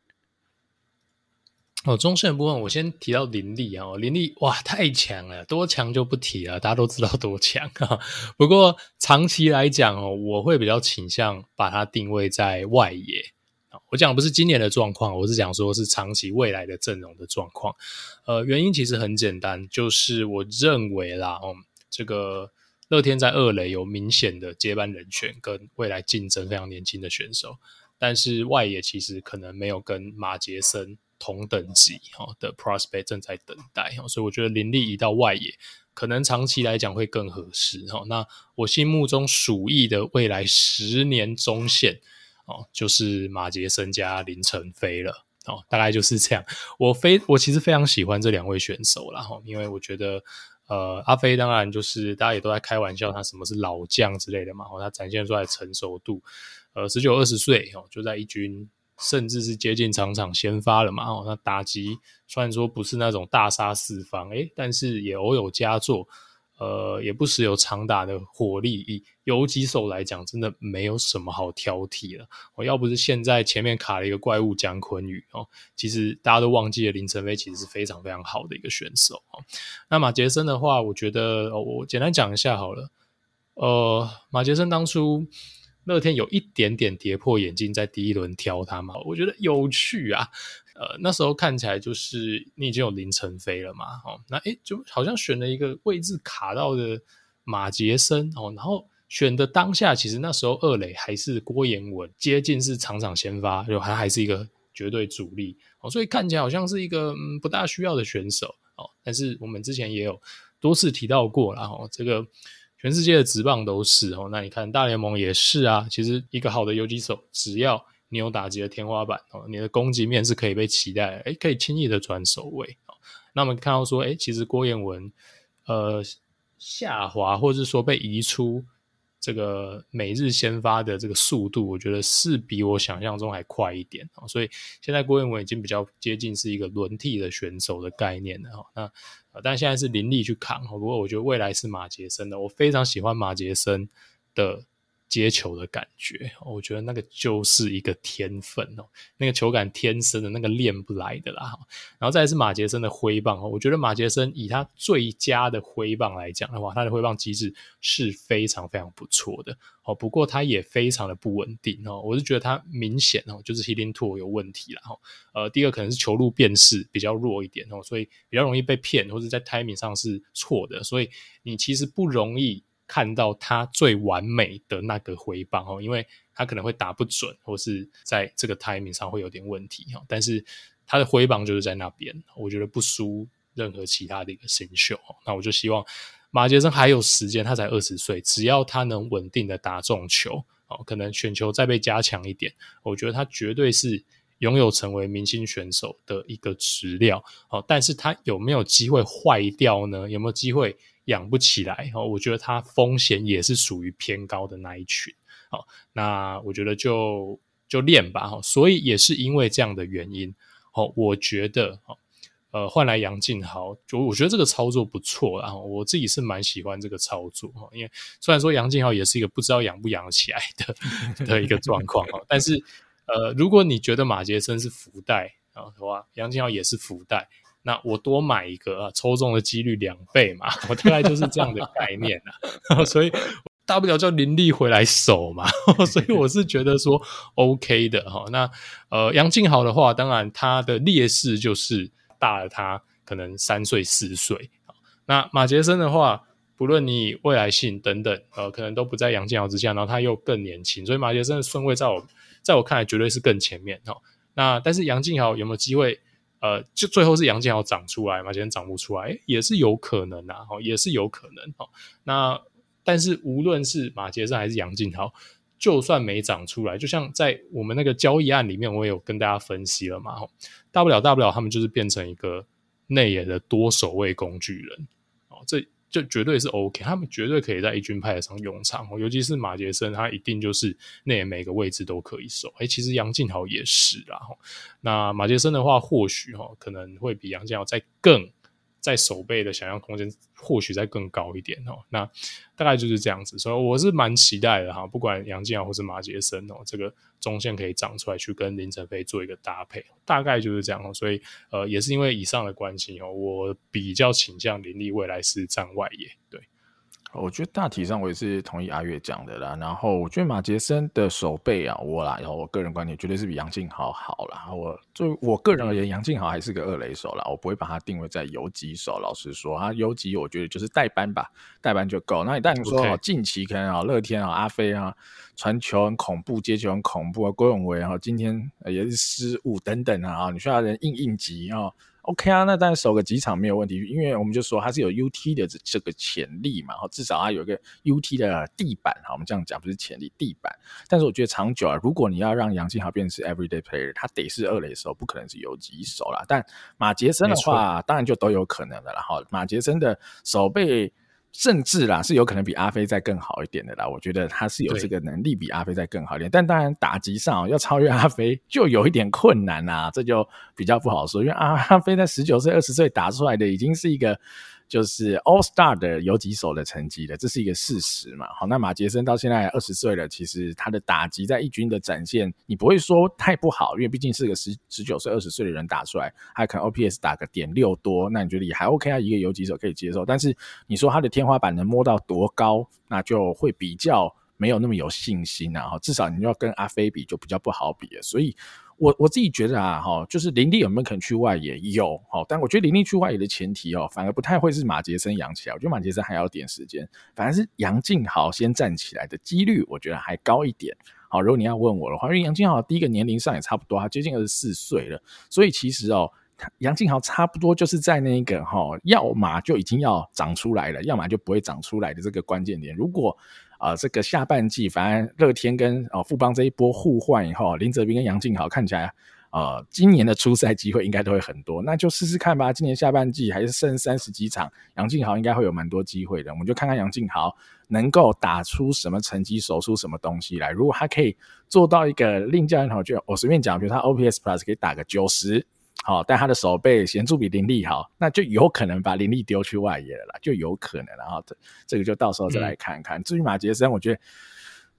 哦，中线部分，我先提到林立啊，林立哇太强了，多强就不提了，大家都知道多强啊。不过长期来讲哦，我会比较倾向把它定位在外野。我讲不是今年的状况，我是讲说是长期未来的阵容的状况。呃，原因其实很简单，就是我认为啦，哦，这个乐天在二垒有明显的接班人选跟未来竞争非常年轻的选手，但是外野其实可能没有跟马杰森同等级哈的 prospect 正在等待哦，所以我觉得林立移到外野可能长期来讲会更合适哈。那我心目中鼠疫的未来十年中线。哦，就是马杰森加林晨飞了哦，大概就是这样。我非我其实非常喜欢这两位选手啦，哈，因为我觉得，呃，阿飞当然就是大家也都在开玩笑，他什么是老将之类的嘛，哦，他展现出来的成熟度，呃，十九二十岁哦，就在一军，甚至是接近场场先发了嘛，哦，那打击虽然说不是那种大杀四方，诶，但是也偶有佳作。呃，也不时有长打的火力，以游击手来讲，真的没有什么好挑剔了。我、要不是现在前面卡了一个怪物蒋坤宇哦，其实大家都忘记了林晨飞其实是非常非常好的一个选手哦。那马杰森的话，我觉得、我简单讲一下好了。呃，马杰森当初乐天有一点点跌破眼镜，在第一轮挑他嘛，我觉得有趣啊。呃，那时候看起来就是你已经有林晨飞了嘛，哦，那诶就好像选了一个位置卡到的马杰森哦，然后选的当下，其实那时候二垒还是郭彦文，接近是场场先发，就还还是一个绝对主力哦，所以看起来好像是一个不大需要的选手哦，但是我们之前也有多次提到过了哦，这个全世界的职棒都是哦，那你看大联盟也是啊，其实一个好的游击手只要你有打击的天花板哦，你的攻击面是可以被期待，诶，可以轻易的转守卫哦。那我们看到说，诶，其实郭彦文呃下滑，或者是说被移出这个每日先发的这个速度，我觉得是比我想象中还快一点哦。所以现在郭彦文已经比较接近是一个轮替的选手的概念了哈。那呃，但现在是林立去扛哦，不过我觉得未来是马杰森的，我非常喜欢马杰森的。接球的感觉，我觉得那个就是一个天分哦，那个球感天生的，那个练不来的啦。然后再来是马杰森的挥棒哦，我觉得马杰森以他最佳的挥棒来讲的话，他的挥棒机制是非常非常不错的哦。不过他也非常的不稳定哦，我是觉得他明显哦，就是 hitting tool 有问题了哈。呃，第二可能是球路辨识比较弱一点哦，所以比较容易被骗，或者在 timing 上是错的，所以你其实不容易。看到他最完美的那个挥棒哦，因为他可能会打不准，或是在这个 timing 上会有点问题哈。但是他的挥棒就是在那边，我觉得不输任何其他的一个新秀。那我就希望马杰森还有时间，他才二十岁，只要他能稳定的打中球哦，可能选球再被加强一点，我觉得他绝对是拥有成为明星选手的一个质料哦。但是他有没有机会坏掉呢？有没有机会？养不起来哦，我觉得他风险也是属于偏高的那一群。好，那我觉得就就练吧哈。所以也是因为这样的原因，哦，我觉得呃换来杨敬豪，就我觉得这个操作不错，然后我自己是蛮喜欢这个操作哈。因为虽然说杨敬豪也是一个不知道养不养起来的 的一个状况哈，但是呃，如果你觉得马杰森是福袋啊的话，杨敬豪也是福袋。那我多买一个啊，抽中的几率两倍嘛，我大概就是这样的概念啊，所以大不了叫林立回来守嘛，所以我是觉得说 OK 的哈。那呃，杨敬豪的话，当然他的劣势就是大了他可能三岁四岁。那马杰森的话，不论你未来性等等，呃，可能都不在杨敬豪之下，然后他又更年轻，所以马杰森的顺位在我在我看来绝对是更前面哈。那但是杨敬豪有没有机会？呃，就最后是杨敬豪长出来嘛，马杰森长不出来，也是有可能啊，也是有可能。那但是无论是马杰森还是杨敬豪，就算没长出来，就像在我们那个交易案里面，我也有跟大家分析了嘛，大不了大不了他们就是变成一个内野的多守卫工具人哦，这。就绝对是 OK，他们绝对可以在一军派上用场，尤其是马杰森，他一定就是那每个位置都可以守。哎、其实杨敬豪也是啦，那马杰森的话，或许哈可能会比杨敬豪再更。在手背的想象空间或许再更高一点哦，那大概就是这样子，所以我是蛮期待的哈。不管杨建豪或是马杰森哦，这个中线可以长出来去跟林晨飞做一个搭配，大概就是这样哦。所以呃，也是因为以上的关系哦，我比较倾向林立未来是站外野，对。我觉得大体上我也是同意阿月讲的啦。然后我觉得马杰森的手背啊，我啦，然后我个人观点绝对是比杨敬豪好啦。我就我个人而言，杨敬豪还是个二雷手啦，我不会把他定位在游击手。老实说，他游击我觉得就是代班吧，代班就够。那你但你说.近期可能啊，乐天啊，阿飞啊，传球很恐怖，接球很恐怖啊，郭永维啊，今天也是失误等等啊，你需要人应应急啊。OK 啊，那当然守个几场没有问题，因为我们就说他是有 UT 的这这个潜力嘛，至少他有一个 UT 的地板，哈，我们这样讲不是潜力地板，但是我觉得长久啊，如果你要让杨敬豪变成是 Everyday Player，他得是二垒手，不可能是游击手啦。但马杰森的话，当然就都有可能的了哈。马杰森的守备。甚至啦，是有可能比阿飞再更好一点的啦。我觉得他是有这个能力比阿飞再更好一点，但当然打击上要超越阿飞就有一点困难啦，这就比较不好说。因为阿阿飞在十九岁、二十岁打出来的已经是一个。就是 All Star 的游击手的成绩的，这是一个事实嘛。好，那马杰森到现在二十岁了，其实他的打击在一军的展现，你不会说太不好，因为毕竟是个十十九岁、二十岁的人打出来，他可能 OPS 打个点六多，那你觉得也还 OK 啊？一个游击手可以接受，但是你说他的天花板能摸到多高，那就会比较没有那么有信心啊。至少你要跟阿飞比，就比较不好比了，所以。我我自己觉得啊，哈，就是林立有没有可能去外野？有，哈，但我觉得林立去外野的前提哦，反而不太会是马杰森养起来。我觉得马杰森还要点时间，反而是杨敬豪先站起来的几率，我觉得还高一点。好，如果你要问我的话，因为杨敬豪第一个年龄上也差不多，他接近二十四岁了，所以其实哦，杨敬豪差不多就是在那个哈，要么就已经要长出来了，要么就不会长出来的这个关键点。如果啊、这个下半季，反正乐天跟哦富邦这一波互换以后，林哲斌跟杨敬豪看起来，呃，今年的出赛机会应该都会很多，那就试试看吧。今年下半季还是剩三十几场，杨敬豪应该会有蛮多机会的。我们就看看杨敬豪能够打出什么成绩，守出什么东西来。如果他可以做到一个令教练好，就我随便讲，比如他 OPS Plus 可以打个九十。好，但他的手背显著比林立好，那就有可能把林立丢去外野了啦，就有可能。然后这这个就到时候再来看看。嗯、至于马杰森，我觉得，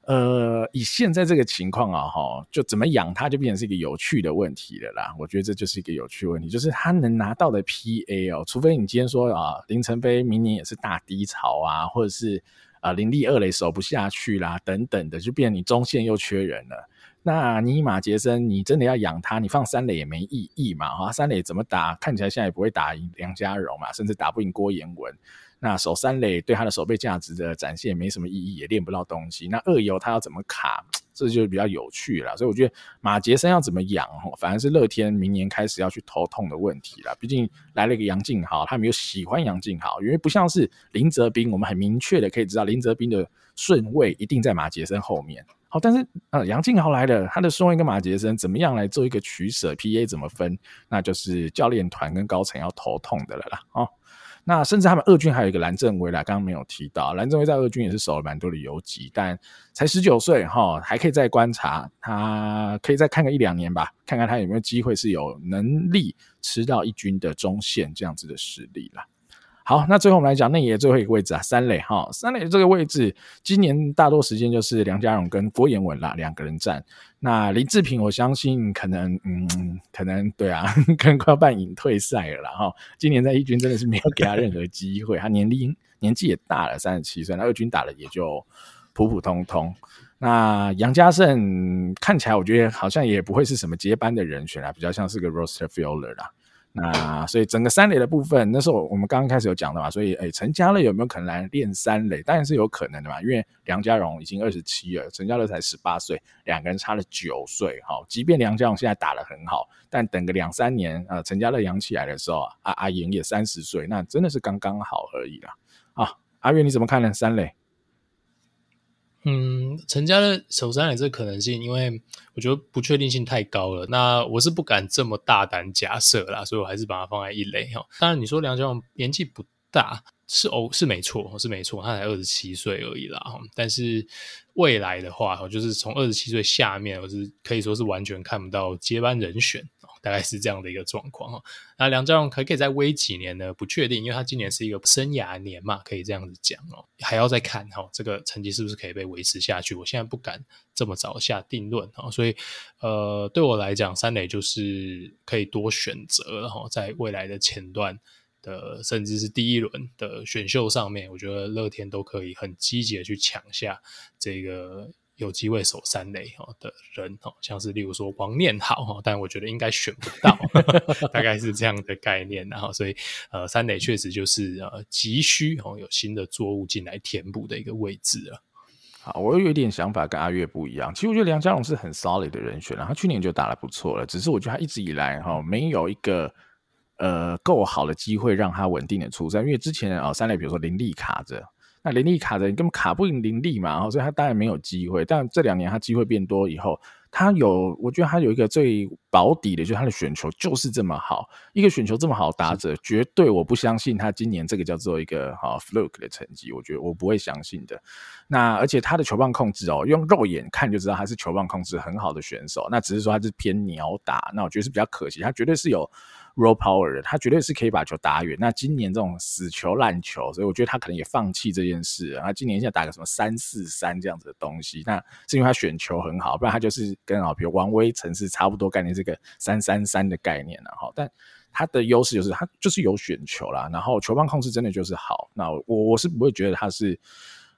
呃，以现在这个情况啊，哈，就怎么养他，就变成是一个有趣的问题了啦。我觉得这就是一个有趣问题，就是他能拿到的 PA 哦，除非你今天说啊，林晨飞明年也是大低潮啊，或者是啊林立二垒守不下去啦，等等的，就变成你中线又缺人了。那你马杰森，你真的要养他？你放三垒也没意义嘛？哈，三垒怎么打？看起来现在也不会打赢梁家荣嘛，甚至打不赢郭彦文。那守三垒对他的守备价值的展现也没什么意义，也练不到东西。那二游他要怎么卡？这就比较有趣了。所以我觉得马杰森要怎么养？反而是乐天明年开始要去头痛的问题了。毕竟来了一个杨敬豪，他没有喜欢杨敬豪，因为不像是林哲斌，我们很明确的可以知道林哲斌的顺位一定在马杰森后面。好，但是呃，杨敬豪来了，他的顺位跟马杰森怎么样来做一个取舍？PA 怎么分？那就是教练团跟高层要头痛的了啦。哦，那甚至他们二军还有一个蓝正威啦，刚刚没有提到，蓝正威在二军也是守了蛮多的游击，但才十九岁哈，还可以再观察，他可以再看个一两年吧，看看他有没有机会是有能力吃到一军的中线这样子的实力啦。好，那最后我们来讲内野最后一个位置啊，三垒哈，三垒这个位置，今年大多时间就是梁家荣跟郭彦文啦两个人站。那林志平，我相信可能，嗯，可能对啊，可能快要办引退赛了啦哈。今年在一军真的是没有给他任何机会，他年龄年纪也大了，三十七岁，那二军打的也就普普通通。那杨家胜看起来，我觉得好像也不会是什么接班的人选啦，比较像是个 roster filler 啦。那所以整个三垒的部分，那时候我们刚刚开始有讲的嘛，所以诶，陈家乐有没有可能来练三垒？当然是有可能的嘛，因为梁家荣已经二十七了，陈家乐才十八岁，两个人差了九岁。哈，即便梁家荣现在打得很好，但等个两三年，呃，陈家乐养起来的时候，阿阿莹也三十岁，那真的是刚刚好而已啦。啊，阿月你怎么看呢？三垒？嗯，陈家的守三垒这可能性，因为我觉得不确定性太高了。那我是不敢这么大胆假设啦，所以我还是把它放在一垒哈。当然，你说梁家荣年纪不大。是哦，是没错，是没错，他才二十七岁而已啦。但是未来的话，就是从二十七岁下面，我是可以说是完全看不到接班人选，大概是这样的一个状况。那梁家荣可可以再威几年呢？不确定，因为他今年是一个生涯年嘛，可以这样子讲哦。还要再看哈，这个成绩是不是可以被维持下去？我现在不敢这么早下定论啊。所以呃，对我来讲，三垒就是可以多选择，然后在未来的前段。的甚至是第一轮的选秀上面，我觉得乐天都可以很积极的去抢下这个有机会守三垒的人哦，像是例如说王念好哈，但我觉得应该选不到，大概是这样的概念。然后所以呃，三垒确实就是呃急需哦有新的作物进来填补的一个位置了。好，我有一点想法跟阿月不一样。其实我觉得梁家荣是很 solid 的人选，他去年就打得不错了，只是我觉得他一直以来哈没有一个。呃，够好的机会让他稳定的出赛，因为之前啊、三垒比如说林立卡着，那林立卡着，你根本卡不赢林立嘛，所以他当然没有机会。但这两年他机会变多以后，他有，我觉得他有一个最保底的，就是他的选球就是这么好，一个选球这么好打者，绝对我不相信他今年这个叫做一个哈、哦、fluke 的成绩，我觉得我不会相信的。那而且他的球棒控制哦，用肉眼看就知道他是球棒控制很好的选手，那只是说他是偏鸟打，那我觉得是比较可惜，他绝对是有。Raw power，他绝对是可以把球打远。那今年这种死球烂球，所以我觉得他可能也放弃这件事。他今年现在打个什么三四三这样子的东西，那是因为他选球很好，不然他就是跟啊，比如王威城市差不多概念，这个三三三的概念了哈。但他的优势就是他就是有选球啦，然后球棒控制真的就是好。那我我是不会觉得他是。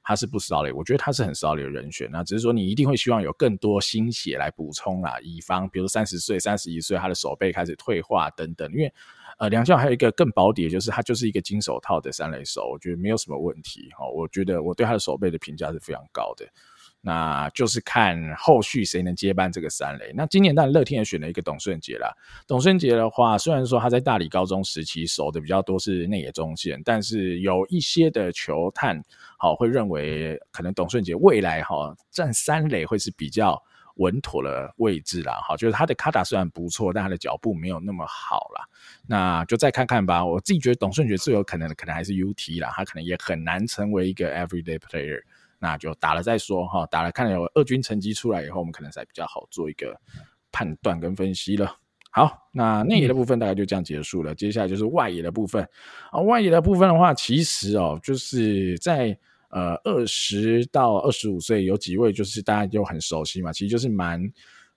他是不骚的，我觉得他是很骚的人选。那只是说你一定会希望有更多新血来补充啦，以防比如三十岁、三十一岁他的手背开始退化等等。因为呃，梁将还有一个更保底的，就是他就是一个金手套的三垒手，我觉得没有什么问题。哈，我觉得我对他的手背的评价是非常高的。那就是看后续谁能接班这个三垒。那今年当然乐天也选了一个董顺杰啦。董顺杰的话，虽然说他在大理高中时期守的比较多是内野中线，但是有一些的球探好会认为，可能董顺杰未来哈站三垒会是比较稳妥的位置啦。好，就是他的卡打虽然不错，但他的脚步没有那么好啦。那就再看看吧。我自己觉得董顺杰最有可能的可能还是 UT 啦，他可能也很难成为一个 everyday player。那就打了再说哈，打了看有二军成绩出来以后，我们可能才比较好做一个判断跟分析了。好，那内野的部分大概就这样结束了，接下来就是外野的部分啊。外野的部分的话，其实哦，就是在呃二十到二十五岁有几位，就是大家就很熟悉嘛，其实就是蛮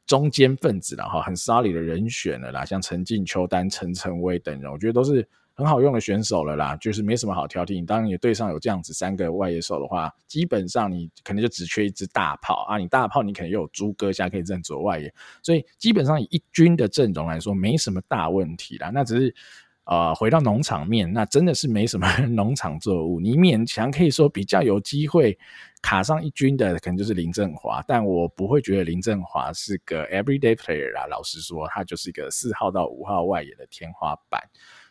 中间分子了哈，很 solid 的人选了啦，像陈进、邱丹、陈晨威等人，我觉得都是。很好用的选手了啦，就是没什么好挑剔。你当你队上有这样子三个外野手的话，基本上你可能就只缺一支大炮啊。你大炮你可能又有朱哥下可以认左外野，所以基本上以一军的阵容来说，没什么大问题啦。那只是呃回到农场面，那真的是没什么 农场作物。你勉强可以说比较有机会卡上一军的，可能就是林振华，但我不会觉得林振华是个 everyday player 啦。老实说，他就是一个四号到五号外野的天花板。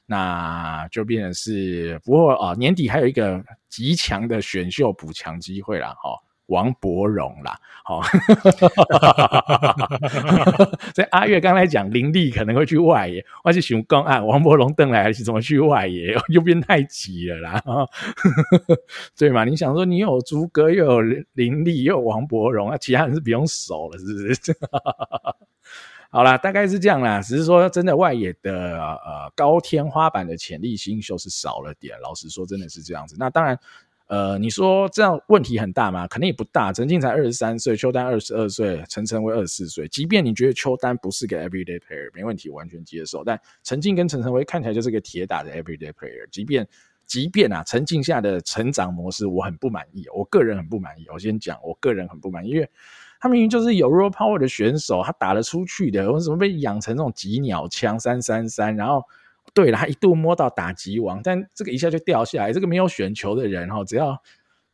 那就变成是，不过啊，年底还有一个极强的选秀补强机会啦，哈，王柏荣啦，好，所以阿月刚才讲林立可能会去外野，我是想讲啊，王柏融登来还是怎么去外野，又变太急了啦，对嘛？你想说你有朱哥，又有林立，又有王柏融，那其他人是不用守了，是不是？好啦，大概是这样啦。只是说，真的外野的呃高天花板的潜力新秀是少了点。老实说，真的是这样子。那当然，呃，你说这样问题很大吗？肯定也不大。陈进才二十三岁，邱丹二十二岁，陈晨威二十四岁。即便你觉得邱丹不是个 everyday player，没问题，完全接受。但陈进跟陈晨威看起来就是个铁打的 everyday player。即便即便啊，陈进下的成长模式我很不满意，我个人很不满意。我先讲，我个人很不满意，因为。他明明就是有 raw power 的选手，他打得出去的，为什么被养成那种急鸟枪三三三？然后，对了，他一度摸到打击王，但这个一下就掉下来。这个没有选球的人哈，只要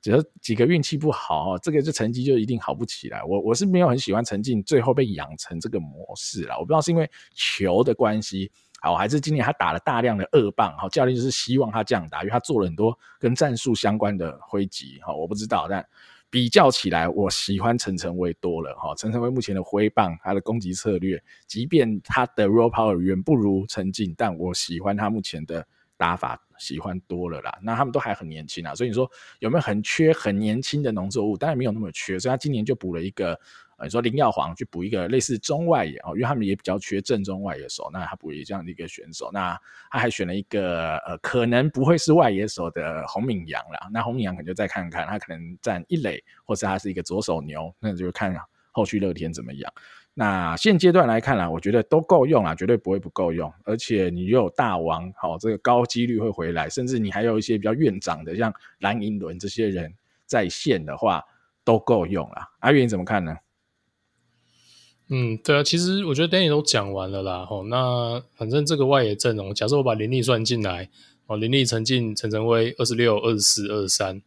只要几个运气不好，这个就成绩就一定好不起来。我我是没有很喜欢陈进最后被养成这个模式啦，我不知道是因为球的关系，好还是今年他打了大量的二棒，好教练就是希望他这样打，因为他做了很多跟战术相关的挥击，好我不知道，但。比较起来，我喜欢陈晨威多了哈。陈晨威目前的挥棒，他的攻击策略，即便他的 raw power 远不如陈静，但我喜欢他目前的打法，喜欢多了啦。那他们都还很年轻啊，所以你说有没有很缺很年轻的农作物？当然没有那么缺，所以他今年就补了一个。你说林耀煌去补一个类似中外野哦，因为他们也比较缺正中外野手，那他补一这样的一个选手，那他还选了一个呃，可能不会是外野手的洪敏阳啦。那洪敏阳可能就再看看，他可能站一垒，或是他是一个左手牛，那就看后续乐天怎么样。那现阶段来看啦，我觉得都够用啊，绝对不会不够用。而且你又有大王，好，这个高几率会回来，甚至你还有一些比较院长的，像蓝银伦这些人在线的话，都够用啦。阿月你怎么看呢？嗯，对啊，其实我觉得点也都讲完了啦。吼，那反正这个外野阵容，假设我把林立算进来，哦，林立、陈进、陈晨威，二十六、二十四、二十三，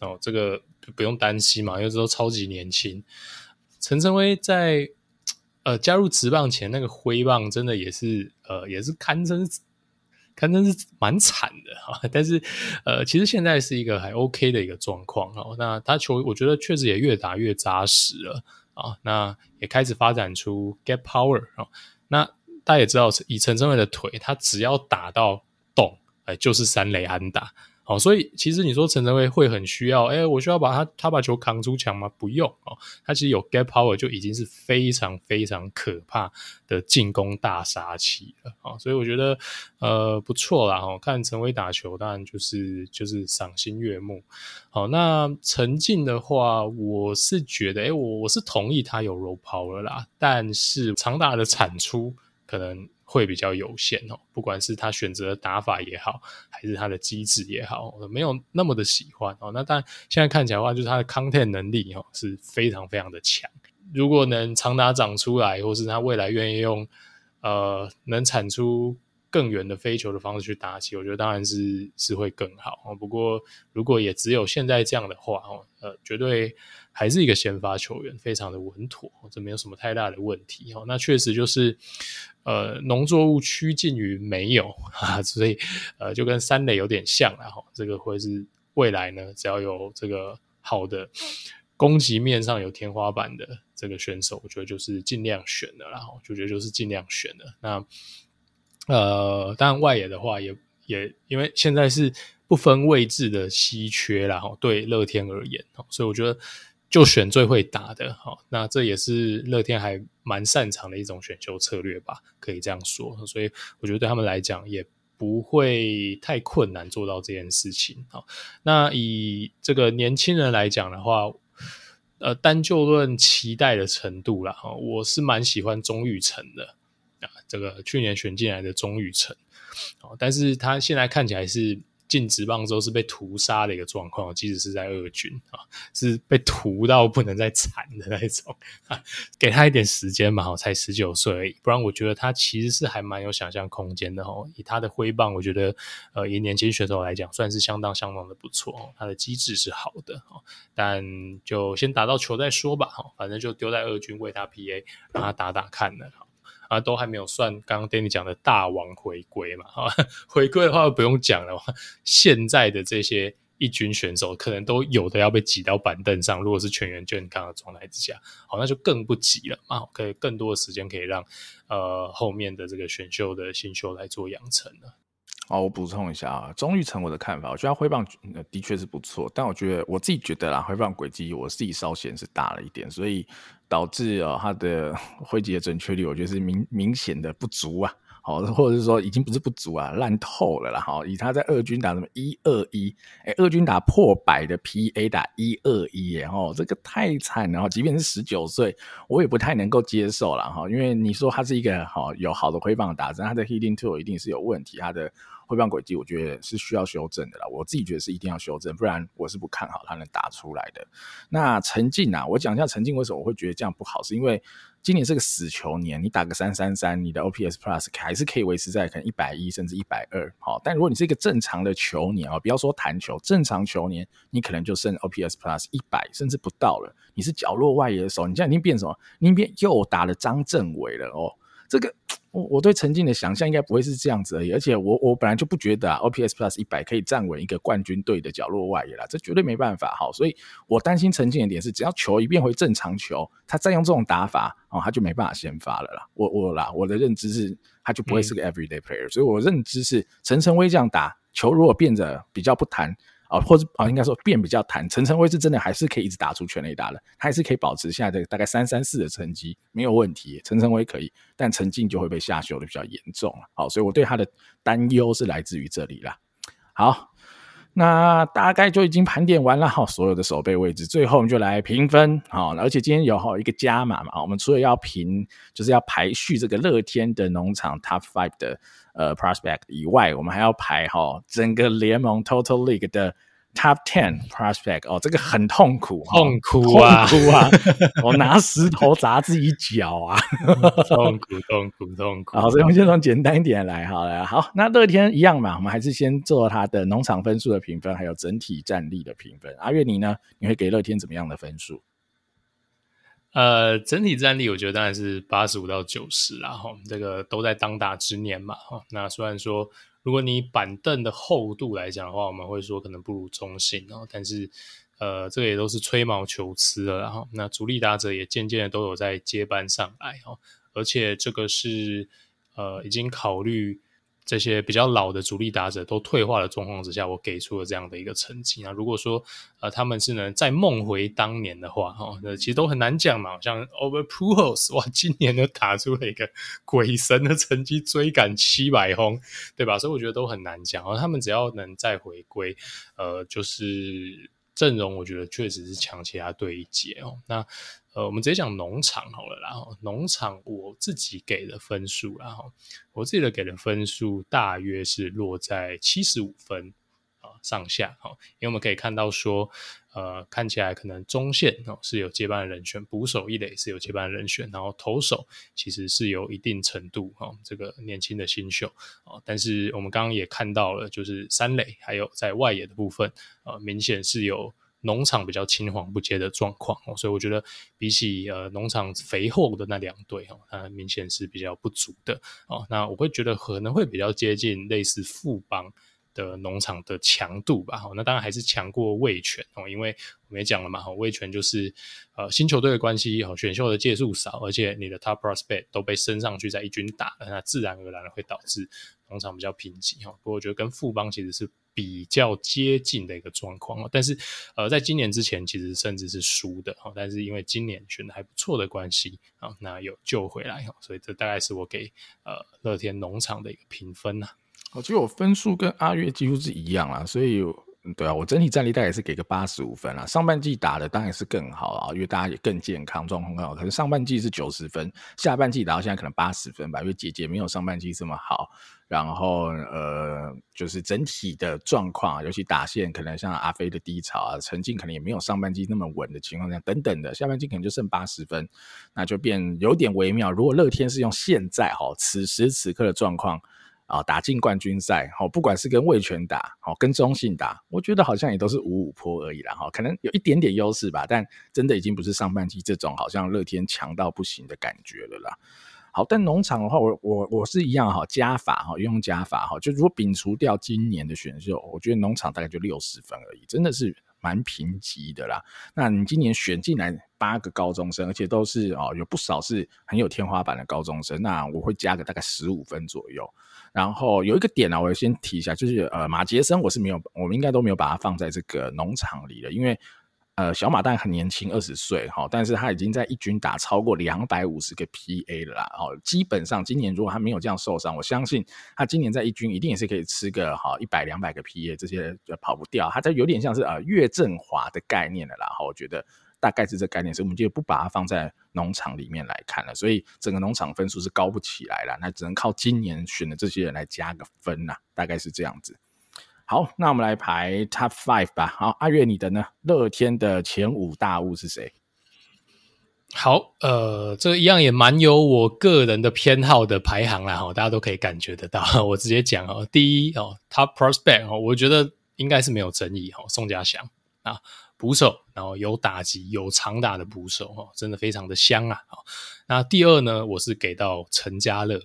哦，这个不用担心嘛，因为这都超级年轻。陈晨威在呃加入职棒前那个挥棒，真的也是呃也是堪称堪称是蛮惨的哈。但是呃，其实现在是一个还 OK 的一个状况哦。那他球，我觉得确实也越打越扎实了。啊，那也开始发展出 get power 啊。那大家也知道，以陈晨威的腿，他只要打到洞，哎，就是三垒安打。好，所以其实你说陈晨威会很需要，哎，我需要把他他把球扛出墙吗？不用哦，他其实有 get power 就已经是非常非常可怕的进攻大杀器了啊，所以我觉得呃不错啦哈，看陈威打球当然就是就是赏心悦目。好，那陈进的话，我是觉得，哎，我我是同意他有 roll power 啦，但是长打的产出可能。会比较有限哦，不管是他选择打法也好，还是他的机制也好，没有那么的喜欢哦。那但现在看起来的话，就是他的抗天能力哦是非常非常的强。如果能长打长出来，或是他未来愿意用呃能产出更远的飞球的方式去打击，我觉得当然是是会更好哦。不过如果也只有现在这样的话哦，呃，绝对还是一个先发球员，非常的稳妥，这没有什么太大的问题哦。那确实就是。呃，农作物趋近于没有啊，所以呃，就跟三垒有点像了哈。这个会是未来呢，只要有这个好的攻击面上有天花板的这个选手，我觉得就是尽量选的啦。哈，就觉得就是尽量选的。那呃，当然外野的话也也因为现在是不分位置的稀缺啦，哈，对乐天而言，所以我觉得。就选最会打的，好，那这也是乐天还蛮擅长的一种选秀策略吧，可以这样说。所以我觉得对他们来讲也不会太困难做到这件事情。好，那以这个年轻人来讲的话，呃，单就论期待的程度啦，哈，我是蛮喜欢钟玉成的啊，这个去年选进来的钟玉成，但是他现在看起来是。进职棒之后是被屠杀的一个状况，即使是在二军啊，是被屠到不能再惨的那种啊。给他一点时间嘛，才十九岁而已，不然我觉得他其实是还蛮有想象空间的哦。以他的挥棒，我觉得呃，以年轻选手来讲，算是相当相当的不错哦。他的机制是好的哦，但就先打到球再说吧哈，反正就丢在二军为他 PA，让他打打看的。啊，都还没有算刚刚 Danny 讲的大王回归嘛？哈，回归的话不用讲了。现在的这些一军选手，可能都有的要被挤到板凳上。如果是全员健康的状态之下，好，那就更不挤了嘛。可以更多的时间可以让呃后面的这个选秀的新秀来做养成了。哦，我补充一下啊，钟玉成我的看法，我觉得他挥棒的确是不错，但我觉得我自己觉得啦，挥棒轨迹我自己稍显是大了一点，所以导致啊他的 挥击的准确率，我觉得是明明显的不足啊。好，或者是说已经不是不足啊，烂透了啦。好，以他在二军打什么一二一，哎，二军打破百的 PA 打一二一，哎，吼，这个太惨了。即便是十九岁，我也不太能够接受了哈。因为你说他是一个好有好的挥棒打者，他的 hitting tool 一定是有问题，他的。挥棒轨迹，我觉得是需要修正的啦。我自己觉得是一定要修正，不然我是不看好他能打出来的。那陈进啊，我讲一下陈进为什么我会觉得这样不好，是因为今年是个死球年，你打个三三三，你的 OPS Plus 还是可以维持在可能一百一甚至一百二。好，但如果你是一个正常的球年啊，不要说弹球，正常球年，你可能就剩 OPS Plus 一百甚至不到了。你是角落外野手，你现在已经变什么？你变又打了张振伟了哦。这个我我对陈进的想象应该不会是这样子而已，而且我我本来就不觉得啊，OPS Plus 一百可以站稳一个冠军队的角落外野啦，这绝对没办法哈。所以我担心陈进的点是，只要球一变回正常球，他再用这种打法哦，他就没办法先发了啦。我我啦，我的认知是，他就不会是个 everyday player，、嗯、所以我认知是陈晨威这样打球，如果变得比较不弹。或者啊，应该说变比较弹，陈晨威是真的还是可以一直打出全垒打的，他还是可以保持现在的大概三三四的成绩，没有问题。陈晨威可以，但陈进就会被下修的比较严重了。好，所以我对他的担忧是来自于这里啦。好，那大概就已经盘点完了哈，所有的守备位置，最后我们就来评分。好，而且今天有好一个加码嘛，我们除了要评，就是要排序这个乐天的农场 Top Five 的。呃，prospect 以外，我们还要排哈、哦、整个联盟 Total League 的 Top Ten prospect 哦，这个很痛苦，痛苦啊，痛苦啊！我拿石头砸自己脚啊，痛苦，痛苦，痛苦。好，所以我们先从简单一点来好了。好，那乐天一样嘛，我们还是先做它的农场分数的评分，还有整体战力的评分。阿月你呢？你会给乐天怎么样的分数？呃，整体战力我觉得当然是八十五到九十啦，哈，这个都在当打之年嘛，哈。那虽然说，如果你板凳的厚度来讲的话，我们会说可能不如中信哦，但是，呃，这个也都是吹毛求疵了，然后那主力打者也渐渐的都有在接班上来，哦，而且这个是呃已经考虑。这些比较老的主力打者都退化的状况之下，我给出了这样的一个成绩。那如果说呃他们是能再梦回当年的话，哈，那其实都很难讲嘛。像 Over Pujols，哇，今年都打出了一个鬼神的成绩，追赶七百轰，对吧？所以我觉得都很难讲。然后他们只要能再回归，呃，就是。阵容我觉得确实是强其他队一截哦。那呃，我们直接讲农场好了啦。然后农场我自己给的分数，然后我自己的给的分数大约是落在七十五分啊。上下哈，因为我们可以看到说，呃，看起来可能中线哦是有接班的人选，捕手一垒是有接班的人选，然后投手其实是有一定程度哈，这个年轻的新秀啊，但是我们刚刚也看到了，就是三垒还有在外野的部分，呃，明显是有农场比较青黄不接的状况哦，所以我觉得比起呃农场肥厚的那两队哦，它明显是比较不足的哦，那我会觉得可能会比较接近类似富邦。的农场的强度吧，那当然还是强过味全哦，因为我们也讲了嘛，哈味全就是呃新球队的关系，选秀的届数少，而且你的 top prospect 都被升上去在一军打了，那自然而然的会导致农场比较贫瘠哈。不过我觉得跟富邦其实是比较接近的一个状况，但是呃在今年之前其实甚至是输的哈，但是因为今年选的还不错的关系啊，那有救回来哈，所以这大概是我给呃乐天农场的一个评分呐。我觉得我分数跟阿月几乎是一样啊，所以对啊，我整体战力大概是给个八十五分啦。上半季打的当然是更好啊，因为大家也更健康，状况更好。可是上半季是九十分，下半季打到现在可能八十分吧，因为姐姐没有上半季这么好。然后呃，就是整体的状况，尤其打线可能像阿飞的低潮啊，陈进可能也没有上半季那么稳的情况下，等等的，下半季可能就剩八十分，那就变有点微妙。如果乐天是用现在哈此时此刻的状况。啊，打进冠军赛，好，不管是跟味全打，好，跟中信打，我觉得好像也都是五五坡而已啦，哈，可能有一点点优势吧，但真的已经不是上半季这种好像乐天强到不行的感觉了啦。好，但农场的话，我我我是一样哈，加法哈，用加法哈，就如果摒除掉今年的选秀，我觉得农场大概就六十分而已，真的是蛮贫瘠的啦。那你今年选进来八个高中生，而且都是哦，有不少是很有天花板的高中生，那我会加个大概十五分左右。然后有一个点呢、我先提一下，就是呃马杰森，我是没有，我们应该都没有把它放在这个农场里的，因为呃小马蛋很年轻，二十岁哈，但是他已经在一军打超过两百五十个 PA 了啦，哦，基本上今年如果他没有这样受伤，我相信他今年在一军一定也是可以吃个哈一百两百个 PA，这些就跑不掉，他这有点像是呃岳振华的概念了啦，哈，我觉得。大概是这概念，所以我们就不把它放在农场里面来看了，所以整个农场分数是高不起来了，那只能靠今年选的这些人来加个分呐，大概是这样子。好，那我们来排 Top Five 吧。好，阿月你的呢？乐天的前五大物是谁？好，呃，这一样也蛮有我个人的偏好的排行啦，哈，大家都可以感觉得到。我直接讲哦，第一哦，Top Prospect 哦，我觉得应该是没有争议哈，宋家祥啊。捕手，然后有打击、有长打的捕手，真的非常的香啊！那第二呢，我是给到陈家乐，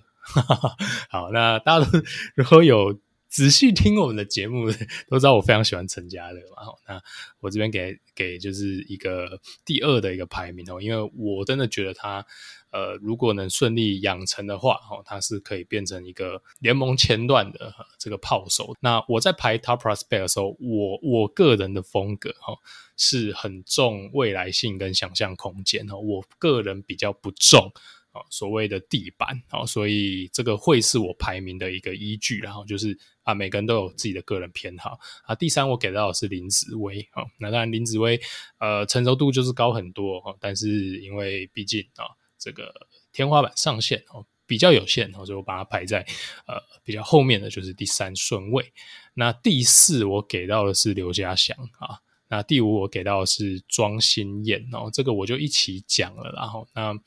好，那大家 如果有仔细听我们的节目，都知道我非常喜欢陈家乐嘛。那我这边给给就是一个第二的一个排名哦，因为我真的觉得他。呃，如果能顺利养成的话，哦，他是可以变成一个联盟前段的这个炮手。那我在排 Top Prospect 的时候，我我个人的风格哈是很重未来性跟想象空间哈，我个人比较不重啊所谓的地板啊，所以这个会是我排名的一个依据。然后就是啊，每个人都有自己的个人偏好啊。第三，我给到的是林子威啊，那当然林子威呃成熟度就是高很多哈，但是因为毕竟啊。这个天花板上限哦比较有限，所以我把它排在呃比较后面的就是第三顺位。那第四我给到的是刘家祥啊，那第五我给到的是庄心燕哦，这个我就一起讲了。然后那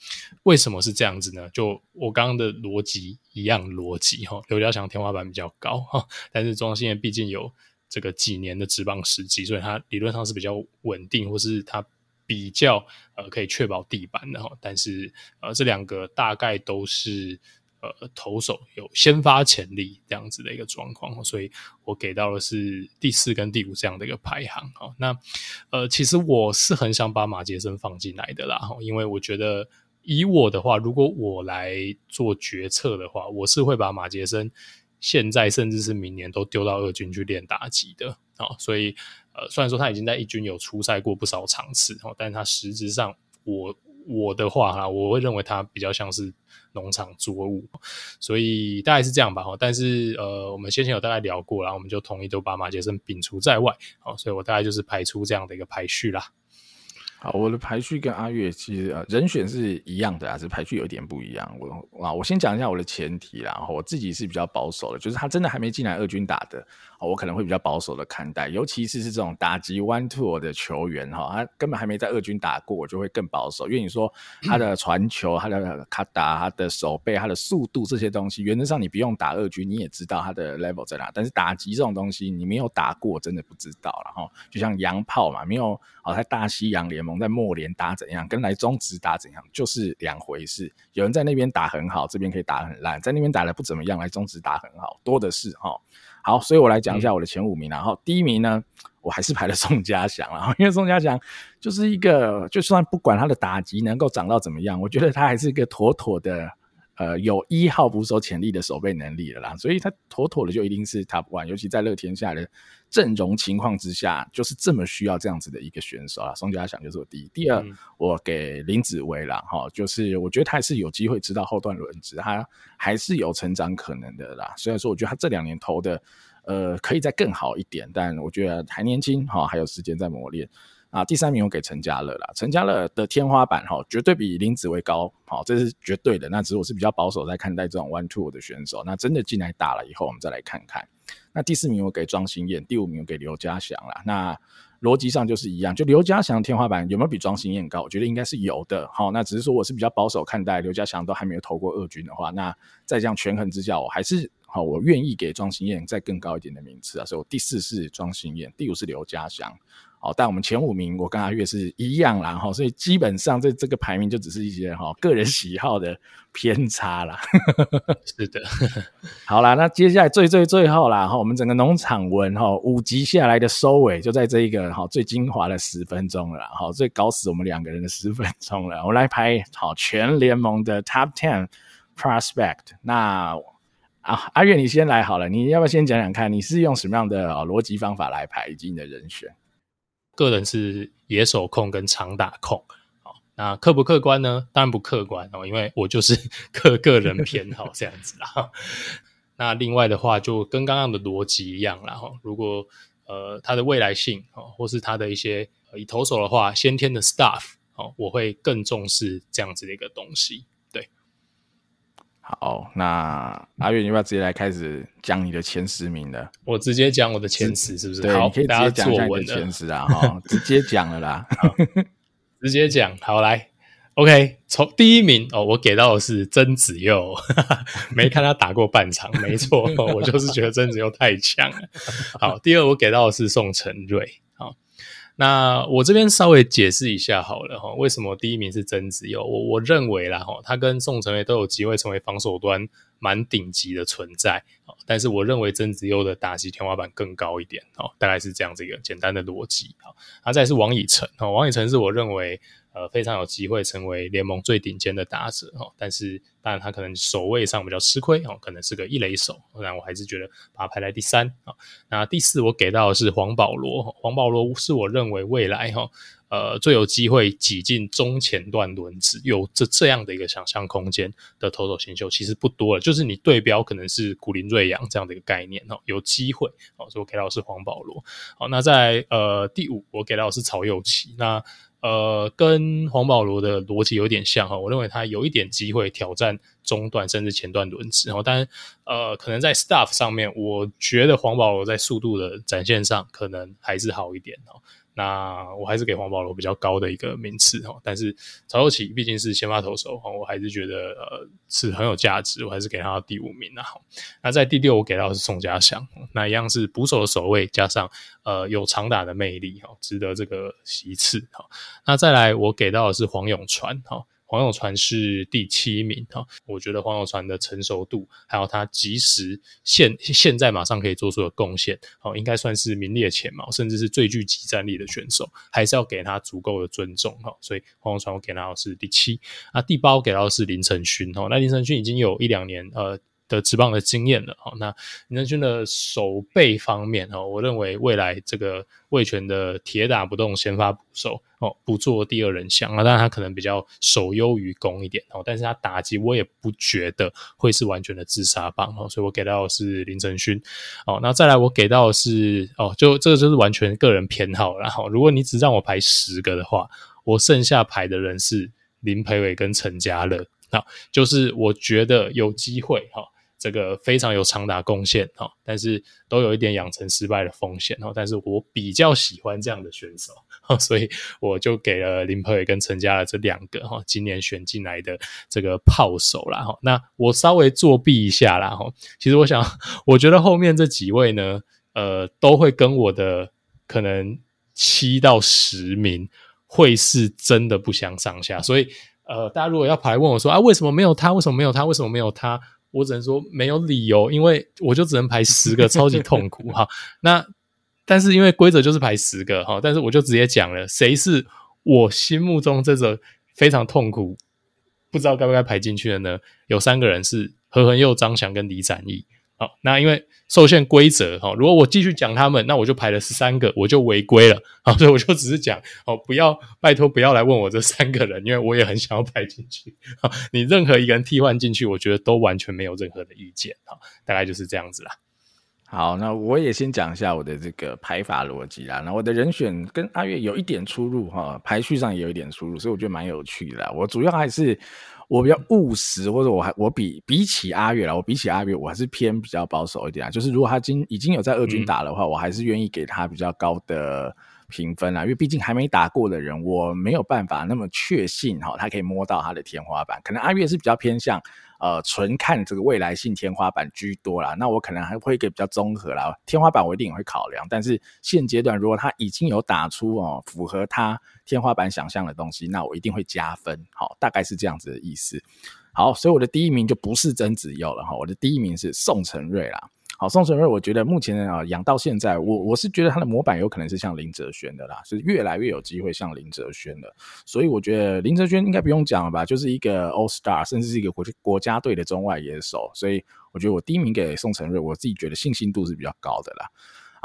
为什么是这样子呢？就我刚刚的逻辑一样逻辑哈，刘家祥天花板比较高哈，但是庄心燕毕竟有这个几年的职棒时机，所以它理论上是比较稳定，或是它。比较呃可以确保地板的哈，但是呃这两个大概都是呃投手有先发潜力这样子的一个状况，所以我给到的是第四跟第五这样的一个排行哈。那呃其实我是很想把马杰森放进来的啦，因为我觉得以我的话，如果我来做决策的话，我是会把马杰森现在甚至是明年都丢到二军去练打击的啊，所以。呃，虽然说他已经在一军有出赛过不少场次，但是他实质上，我我的话哈，我会认为他比较像是农场作物，所以大概是这样吧哈。但是呃，我们先前有大概聊过，然后我们就同意都把马杰森摒除在外，好，所以我大概就是排出这样的一个排序啦。好，我的排序跟阿月其实呃人选是一样的啊，只是排序有一点不一样。我啊，我先讲一下我的前提啦，然后我自己是比较保守的，就是他真的还没进来二军打的，我可能会比较保守的看待，尤其是是这种打击 one two 的球员哈，他根本还没在二军打过，我就会更保守。因为你说他的传球、他的卡打、他的手背、他的速度这些东西，原则上你不用打二军，你也知道他的 level 在哪。但是打击这种东西，你没有打过，真的不知道了哈。就像洋炮嘛，没有哦，在大西洋联盟。在末联打怎样，跟来中职打怎样，就是两回事。有人在那边打很好，这边可以打很烂；在那边打的不怎么样，来中职打很好，多的是哈。好，所以我来讲一下我的前五名。然后第一名呢，我还是排了宋家祥，然后因为宋家祥就是一个，就算不管他的打击能够涨到怎么样，我觉得他还是一个妥妥的。呃，有一号捕手潜力的守备能力了啦，所以他妥妥的就一定是 top one，尤其在乐天下的阵容情况之下，就是这么需要这样子的一个选手啊。宋家祥就是我第一，第二、嗯、我给林子威啦，哈，就是我觉得他还是有机会知道后段轮值，他还是有成长可能的啦。虽然说我觉得他这两年投的，呃，可以再更好一点，但我觉得还年轻哈，还有时间在磨练。啊，第三名我给陈家乐啦，陈家乐的天花板哈，绝对比林子威高，好，这是绝对的。那只是我是比较保守在看待这种 one two 的选手。那真的进来打了以后，我们再来看看。那第四名我给庄心燕，第五名我给刘家祥啦。那逻辑上就是一样，就刘家祥天花板有没有比庄心燕高？我觉得应该是有的。好，那只是说我是比较保守看待刘家祥都还没有投过二军的话，那在这样权衡之下，我还是好，我愿意给庄心燕再更高一点的名次啊。所以第四是庄心燕，第五是刘家祥。好，但我们前五名我跟阿月是一样啦，哈，所以基本上这这个排名就只是一些哈个人喜好的偏差啦。是的，好啦，那接下来最最最后啦，哈，我们整个农场文哈五集下来的收尾就在这一个哈最精华的十分钟了，哈，最搞死我们两个人的十分钟了。我来排好全联盟的 Top Ten Prospect。那啊，阿月你先来好了，你要不要先讲讲看，你是用什么样的逻辑方法来排以及你的人选？个人是野手控跟长打控，好，那客不客观呢？当然不客观哦，因为我就是 个个人偏好这样子啦。那另外的话，就跟刚刚的逻辑一样啦。哈，如果呃他的未来性哦，或是他的一些以投手的话，先天的 stuff 哦，我会更重视这样子的一个东西。好，那阿月，你要不要直接来开始讲你的前十名了？我直接讲我的前十，是不是？对，好，你可以直接讲一下你的前十啊，哈，直接讲了啦，直接讲，好来，OK，从第一名哦，我给到的是曾子佑，没看他打过半场，没错，我就是觉得曾子佑太强了。好，第二我给到的是宋晟睿，好，那我这边稍微解释一下好了哈，为什么第一名是曾子佑？我我认为啦哈，他跟宋晟睿都有机会成为防守端蛮顶级的存在，但是我认为曾子佑的打击天花板更高一点哦，大概是这样子一个简单的逻辑。好，再是王以诚哦，王以诚是我认为。呃，非常有机会成为联盟最顶尖的打者哦，但是当然他可能守卫上比较吃亏哦，可能是个一垒手，那我还是觉得把他排在第三啊。那第四我给到的是黄保罗，黄保罗是我认为未来哈呃最有机会挤进中前段轮子，有这这样的一个想象空间的投手新秀其实不多了，就是你对标可能是古林瑞阳这样的一个概念哦，有机会哦，所以我给到的是黄保罗。好，那在呃第五我给到的是曹祐齐，那。呃，跟黄保罗的逻辑有点像哈，我认为他有一点机会挑战中段甚至前段轮子，然后但呃，可能在 staff 上面，我觉得黄保罗在速度的展现上可能还是好一点哦。那我还是给黄保罗比较高的一个名次哈，但是曹祐齐毕竟是先发投手哈，我还是觉得呃是很有价值，我还是给他第五名啊。那在第六我给到的是宋家祥，那一样是捕手的守卫加上呃有长打的魅力哈，值得这个席次哈。那再来我给到的是黄永传哈。黄永传是第七名哈，我觉得黄永传的成熟度，还有他即时现现在马上可以做出的贡献，哦，应该算是名列前茅，甚至是最具集战力的选手，还是要给他足够的尊重哈。所以黄永传我给到的是第七，啊，第八我给到的是林承勋哈，那林承勋已经有一两年呃。的职棒的经验了，好，那林正勋的守备方面，哦，我认为未来这个味全的铁打不动先发捕手，哦，不做第二人项啊，当然他可能比较守优于攻一点，哦，但是他打击我也不觉得会是完全的自杀棒，哦，所以我给到的是林正勋，哦，那再来我给到的是，哦，就这个就是完全个人偏好，然后如果你只让我排十个的话，我剩下排的人是林培伟跟陈家乐，好，就是我觉得有机会，哈。这个非常有长达贡献哈，但是都有一点养成失败的风险哈。但是我比较喜欢这样的选手，所以我就给了林佩伟跟陈家乐这两个哈，今年选进来的这个炮手啦哈。那我稍微作弊一下啦哈，其实我想，我觉得后面这几位呢，呃，都会跟我的可能七到十名会是真的不相上下。所以呃，大家如果要排问我说啊，为什么没有他？为什么没有他？为什么没有他？我只能说没有理由，因为我就只能排十个，超级痛苦哈。那但是因为规则就是排十个哈，但是我就直接讲了，谁是我心目中这个非常痛苦，不知道该不该排进去的呢？有三个人是何恒佑、张翔跟李展翼。好，那因为受限规则哈，如果我继续讲他们，那我就排了十三个，我就违规了。好，所以我就只是讲哦，不要拜托不要来问我这三个人，因为我也很想要排进去。好，你任何一个人替换进去，我觉得都完全没有任何的意见。好，大概就是这样子啦。好，那我也先讲一下我的这个排法逻辑啦。那我的人选跟阿月有一点出入哈，排序上也有一点出入，所以我觉得蛮有趣的。我主要还是。我比较务实，或者我还我比比起阿月啦，我比起阿月，我还是偏比较保守一点啊。就是如果他今已经有在二军打的话，嗯、我还是愿意给他比较高的评分啊，因为毕竟还没打过的人，我没有办法那么确信哈，他可以摸到他的天花板。可能阿月是比较偏向。呃，纯看这个未来性天花板居多啦，那我可能还会一个比较综合啦，天花板我一定也会考量，但是现阶段如果他已经有打出哦符合他天花板想象的东西，那我一定会加分，好，大概是这样子的意思。好，所以我的第一名就不是曾子佑了哈，我的第一名是宋承瑞啦。好，宋承睿，我觉得目前啊养到现在，我我是觉得他的模板有可能是像林哲轩的啦，是越来越有机会像林哲轩的，所以我觉得林哲轩应该不用讲了吧，就是一个 All Star，甚至是一个国国家队的中外野手，所以我觉得我第一名给宋承睿，我自己觉得信心度是比较高的啦。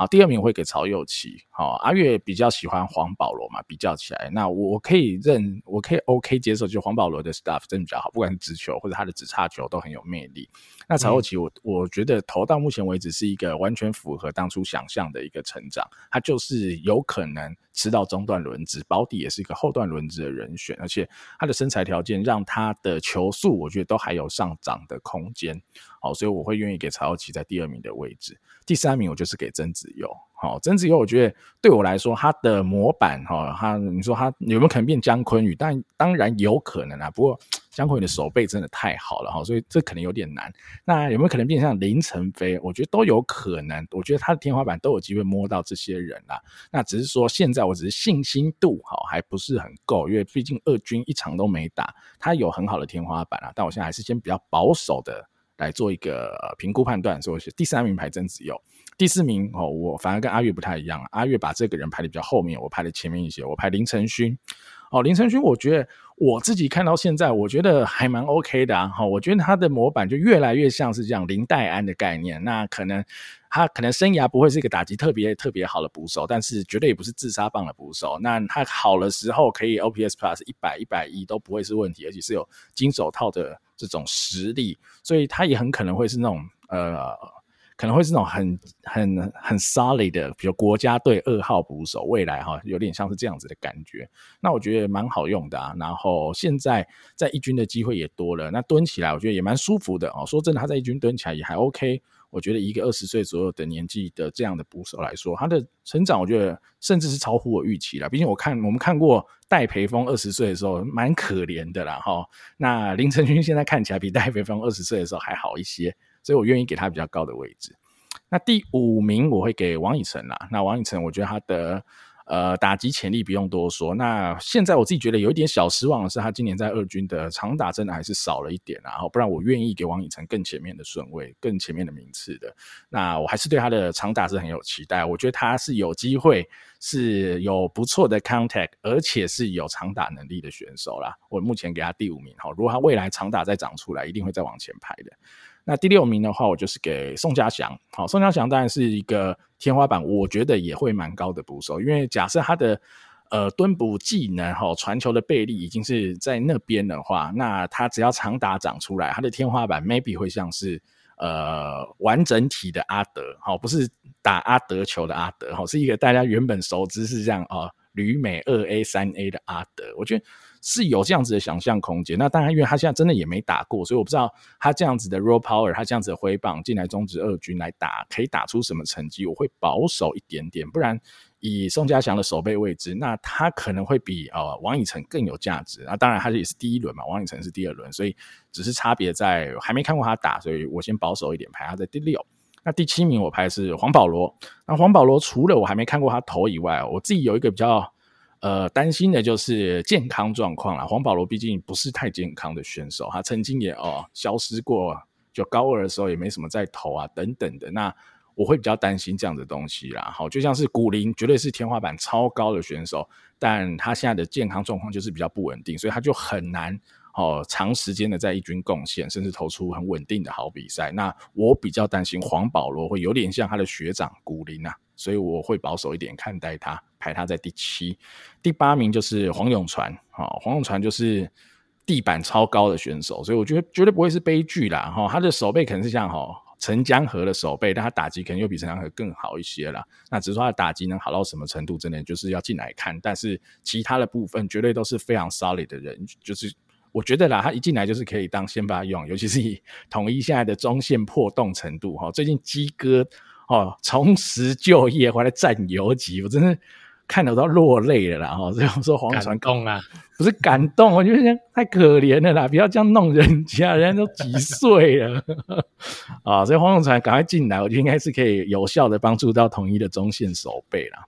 好，第二名我会给曹佑齐。好，阿月比较喜欢黄保罗嘛，比较起来，那我可以认，我可以 OK 接受，就黄保罗的 stuff 真的比较好，不管是直球或者他的直叉球都很有魅力。那曹佑齐，我我觉得投到目前为止是一个完全符合当初想象的一个成长，他就是有可能吃到中段轮子，保底也是一个后段轮子的人选，而且他的身材条件让他的球速，我觉得都还有上涨的空间。好，所以我会愿意给曹祐齐在第二名的位置，第三名我就是给曾子佑。好，曾子佑，我觉得对我来说，他的模板哈，他你说他有没有可能变姜昆宇？但当然有可能啊。不过姜昆宇的手背真的太好了哈，所以这可能有点难。那有没有可能变像林晨飞？我觉得都有可能。我觉得他的天花板都有机会摸到这些人啦。那只是说现在我只是信心度哈还不是很够，因为毕竟二军一场都没打，他有很好的天花板啊。但我现在还是先比较保守的来做一个评估判断，所以是第三名排曾子佑。第四名哦，我反而跟阿月不太一样。阿月把这个人排的比较后面，我排的前面一些。我排林晨勋哦，林晨勋，我觉得我自己看到现在，我觉得还蛮 OK 的啊。哈，我觉得他的模板就越来越像是这样林黛安的概念。那可能他可能生涯不会是一个打击特别特别好的捕手，但是绝对也不是自杀棒的捕手。那他好的时候可以 OPS Plus 一百一百一都不会是问题，而且是有金手套的这种实力，所以他也很可能会是那种呃。可能会是那种很很很 solid 的，比如国家队二号捕手，未来哈有点像是这样子的感觉。那我觉得蛮好用的啊。然后现在在一军的机会也多了，那蹲起来我觉得也蛮舒服的哦。说真的，他在一军蹲起来也还 OK。我觉得一个二十岁左右的年纪的这样的捕手来说，他的成长我觉得甚至是超乎我预期了。毕竟我看我们看过戴培峰二十岁的时候蛮可怜的啦哈。那林承勋现在看起来比戴培峰二十岁的时候还好一些。所以我愿意给他比较高的位置。那第五名我会给王以诚啦。那王以诚，我觉得他的呃打击潜力不用多说。那现在我自己觉得有一点小失望的是，他今年在二军的长打真的还是少了一点啊。不然我愿意给王以诚更前面的顺位、更前面的名次的。那我还是对他的长打是很有期待。我觉得他是有机会是有不错的 contact，而且是有长打能力的选手啦。我目前给他第五名。好，如果他未来长打再长出来，一定会再往前排的。那第六名的话，我就是给宋家祥。好，宋家祥当然是一个天花板，我觉得也会蛮高的捕手，因为假设他的呃蹲捕技能哈传球的臂力已经是在那边的话，那他只要长打长出来，他的天花板 maybe 会像是呃完整体的阿德，好，不是打阿德球的阿德，好，是一个大家原本熟知是这样啊，旅美二 A 三 A 的阿德，我觉得。是有这样子的想象空间，那当然，因为他现在真的也没打过，所以我不知道他这样子的 raw power，他这样子的挥棒进来中职二军来打，可以打出什么成绩？我会保守一点点，不然以宋家祥的守备位置，那他可能会比呃王以诚更有价值。那当然，他也是第一轮嘛，王以诚是第二轮，所以只是差别在还没看过他打，所以我先保守一点，排他在第六。那第七名我排是黄保罗。那黄保罗除了我还没看过他投以外，我自己有一个比较。呃，担心的就是健康状况啦。黄保罗毕竟不是太健康的选手，他曾经也哦消失过，就高二的时候也没什么在投啊，等等的。那我会比较担心这样的东西啦。好，就像是古林，绝对是天花板超高的选手，但他现在的健康状况就是比较不稳定，所以他就很难哦长时间的在一军贡献，甚至投出很稳定的好比赛。那我比较担心黄保罗会有点像他的学长古林啊。所以我会保守一点看待他，排他在第七、第八名就是黄永传，哈，黄永传就是地板超高的选手，所以我觉得绝对不会是悲剧啦，哈，他的手背可能是像哈陈江河的手背，但他打击可能又比陈江河更好一些啦。那只是他的打击能好到什么程度，真的就是要进来看，但是其他的部分绝对都是非常 solid 的人，就是我觉得啦，他一进来就是可以当先发用，尤其是以统一现在的中线破洞程度，哈，最近鸡哥。哦，重拾旧业回来占游击，我真的看得都落泪了啦！哈，所以我说黄传功啊，不是感动，我觉得太可怜了啦，不要这样弄人家，人家都几岁了啊！所以黄永传赶快进来，我觉得应该是可以有效的帮助到统一的中线守备啦。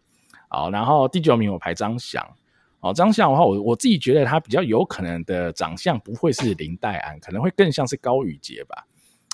好，然后第九名我排张翔，哦，张相的话，我我自己觉得他比较有可能的长相不会是林黛安，可能会更像是高宇杰吧。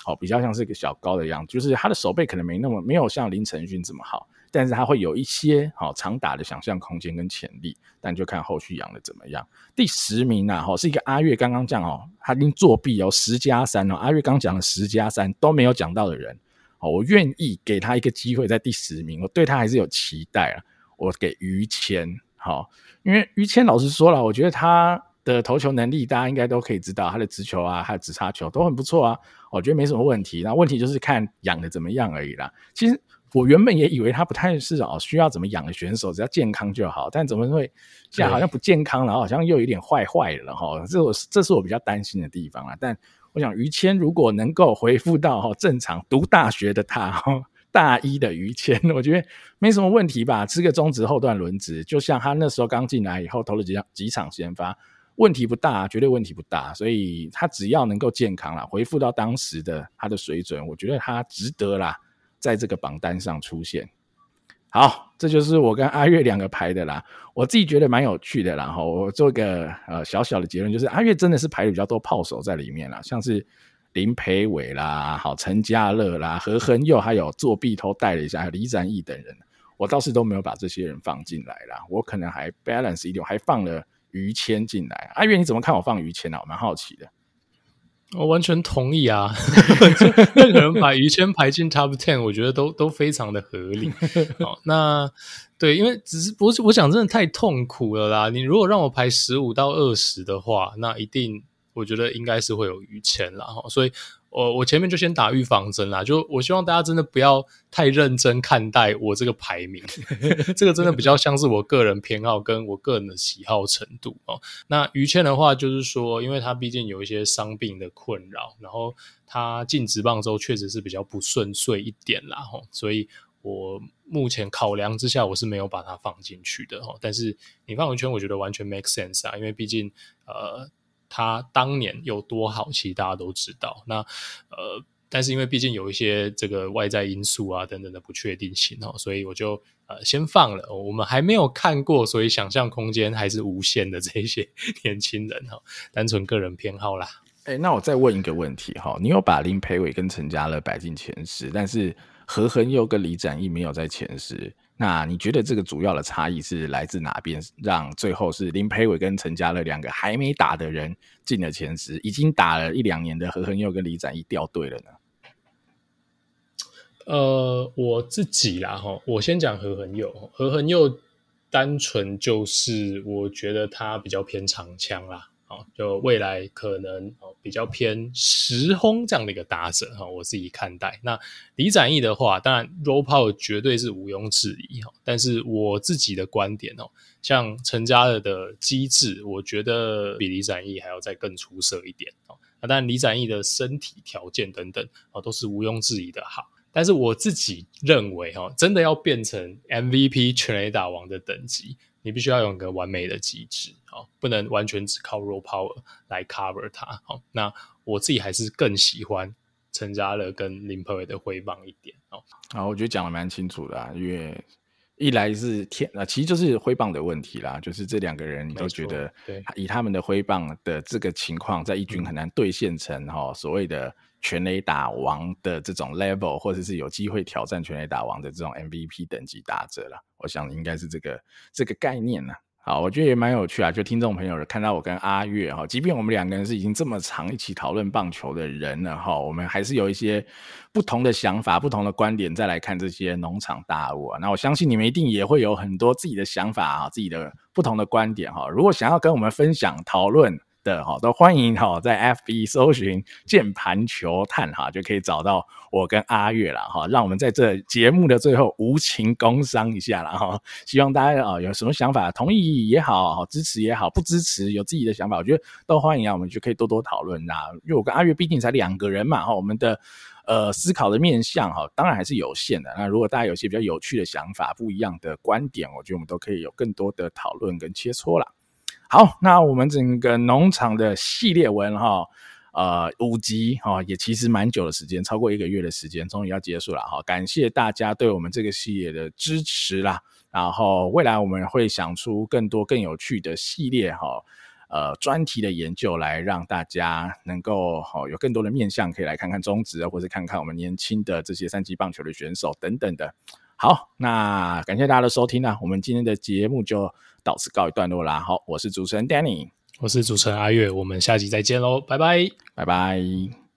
好，比较像是一个小高的样子，就是他的手背可能没那么没有像林承勋这么好，但是他会有一些好长打的想象空间跟潜力，但就看后续养的怎么样。第十名啊，哈，是一个阿月刚刚讲哦，他已经作弊哦，十加三哦，阿月刚讲了十加三都没有讲到的人，好，我愿意给他一个机会在第十名，我对他还是有期待啊，我给于谦，好，因为于谦老师说了，我觉得他。的投球能力，大家应该都可以知道，他的直球啊，他的直插球都很不错啊，我觉得没什么问题。那问题就是看养的怎么样而已啦。其实我原本也以为他不太是哦，需要怎么养的选手，只要健康就好。但怎么会现在好像不健康，然后好像又有点坏坏了哈？这我这是我比较担心的地方啊。但我想于谦如果能够恢复到哈正常读大学的他哈，大一的于谦，我觉得没什么问题吧，吃个中职后段轮值，就像他那时候刚进来以后投了几场几场先发，问题不大，绝对问题不大，所以他只要能够健康啦，恢复到当时的他的水准，我觉得他值得啦，在这个榜单上出现。好，这就是我跟阿月两个排的啦。我自己觉得蛮有趣的啦。然后我做个呃小小的结论，就是阿月真的是排的比较多炮手在里面啦，像是林培伟啦、好陈家乐啦、何恒佑，还有作弊偷带了一下，还有李展毅等人，我倒是都没有把这些人放进来啦。我可能还 balance 一点，我还放了于谦进来。阿月你怎么看我放于谦啊？我蛮好奇的。我完全同意啊！任何人把于谦排进 Top Ten，我觉得都都非常的合理。好，那对，因为只是我我想真的太痛苦了啦。你如果让我排十五到二十的话，那一定我觉得应该是会有于谦啦。哈，所以。我我前面就先打预防针啦，就我希望大家真的不要太认真看待我这个排名，这个真的比较像是我个人偏好跟我个人的喜好程度哦。那于谦的话就是说，因为他毕竟有一些伤病的困扰，然后他进职棒之后确实是比较不顺遂一点啦，吼，所以我目前考量之下，我是没有把它放进去的吼。但是你放于谦，我觉得完全 make sense 啊，因为毕竟呃。他当年有多好，其实大家都知道。那呃，但是因为毕竟有一些这个外在因素啊等等的不确定性哦，所以我就呃先放了。我们还没有看过，所以想象空间还是无限的。这 些年轻人哈，单纯个人偏好啦。哎，那我再问一个问题哈，你有把林培伟跟陈家乐摆进前十，但是何恒佑跟李展毅没有在前十。那你觉得这个主要的差异是来自哪边？让最后是林培伟跟陈家乐两个还没打的人进了前十，已经打了一两年的何恒佑跟李展毅掉队了呢？呃，我自己啦哈，我先讲何恒佑，何恒佑单纯就是我觉得他比较偏长枪啦。哦，就未来可能哦比较偏时轰这样的一个打者哈，我自己看待。那李展毅的话，当然 roll power 绝对是毋庸置疑哈，但是我自己的观点哦，像陈家乐的机制，我觉得比李展毅还要再更出色一点哦。那当然李展毅的身体条件等等哦，都是毋庸置疑的好。但是我自己认为哈，真的要变成 MVP 全垒打王的等级。你必须要有一个完美的机制，哦不能完全只靠 raw power 来 cover 它。好，那我自己还是更喜欢陈家乐跟林佩伟的挥棒一点。哦，啊，我觉得讲的蛮清楚的啊，因为一来是天啊，其实就是挥棒的问题啦，就是这两个人你都觉得，以他们的挥棒的这个情况，在一军很难兑现成哈所谓的。全垒打王的这种 level，或者是有机会挑战全垒打王的这种 MVP 等级打者了，我想应该是这个这个概念呢。好，我觉得也蛮有趣啊。就听众朋友看到我跟阿月哈，即便我们两个人是已经这么长一起讨论棒球的人了哈，我们还是有一些不同的想法、不同的观点再来看这些农场大物啊。那我相信你们一定也会有很多自己的想法啊，自己的不同的观点哈。如果想要跟我们分享讨论，的哈，都欢迎哈，在 FB 搜寻键盘球探哈，就可以找到我跟阿月了哈。让我们在这节目的最后无情工商一下了哈。希望大家啊有什么想法，同意也好，支持也好，不支持有自己的想法，我觉得都欢迎啊。我们就可以多多讨论啦。因为我跟阿月毕竟才两个人嘛哈，我们的呃思考的面向哈，当然还是有限的。那如果大家有些比较有趣的想法、不一样的观点，我觉得我们都可以有更多的讨论跟切磋了。好，那我们整个农场的系列文哈，呃，五集哈，也其实蛮久的时间，超过一个月的时间，终于要结束了哈。感谢大家对我们这个系列的支持啦。然后未来我们会想出更多更有趣的系列哈，呃，专题的研究来让大家能够哈有更多的面向可以来看看中职，或者看看我们年轻的这些三级棒球的选手等等的。好，那感谢大家的收听啊，我们今天的节目就到此告一段落啦。好，我是主持人 Danny，我是主持人阿月，我们下集再见喽，拜拜，拜拜。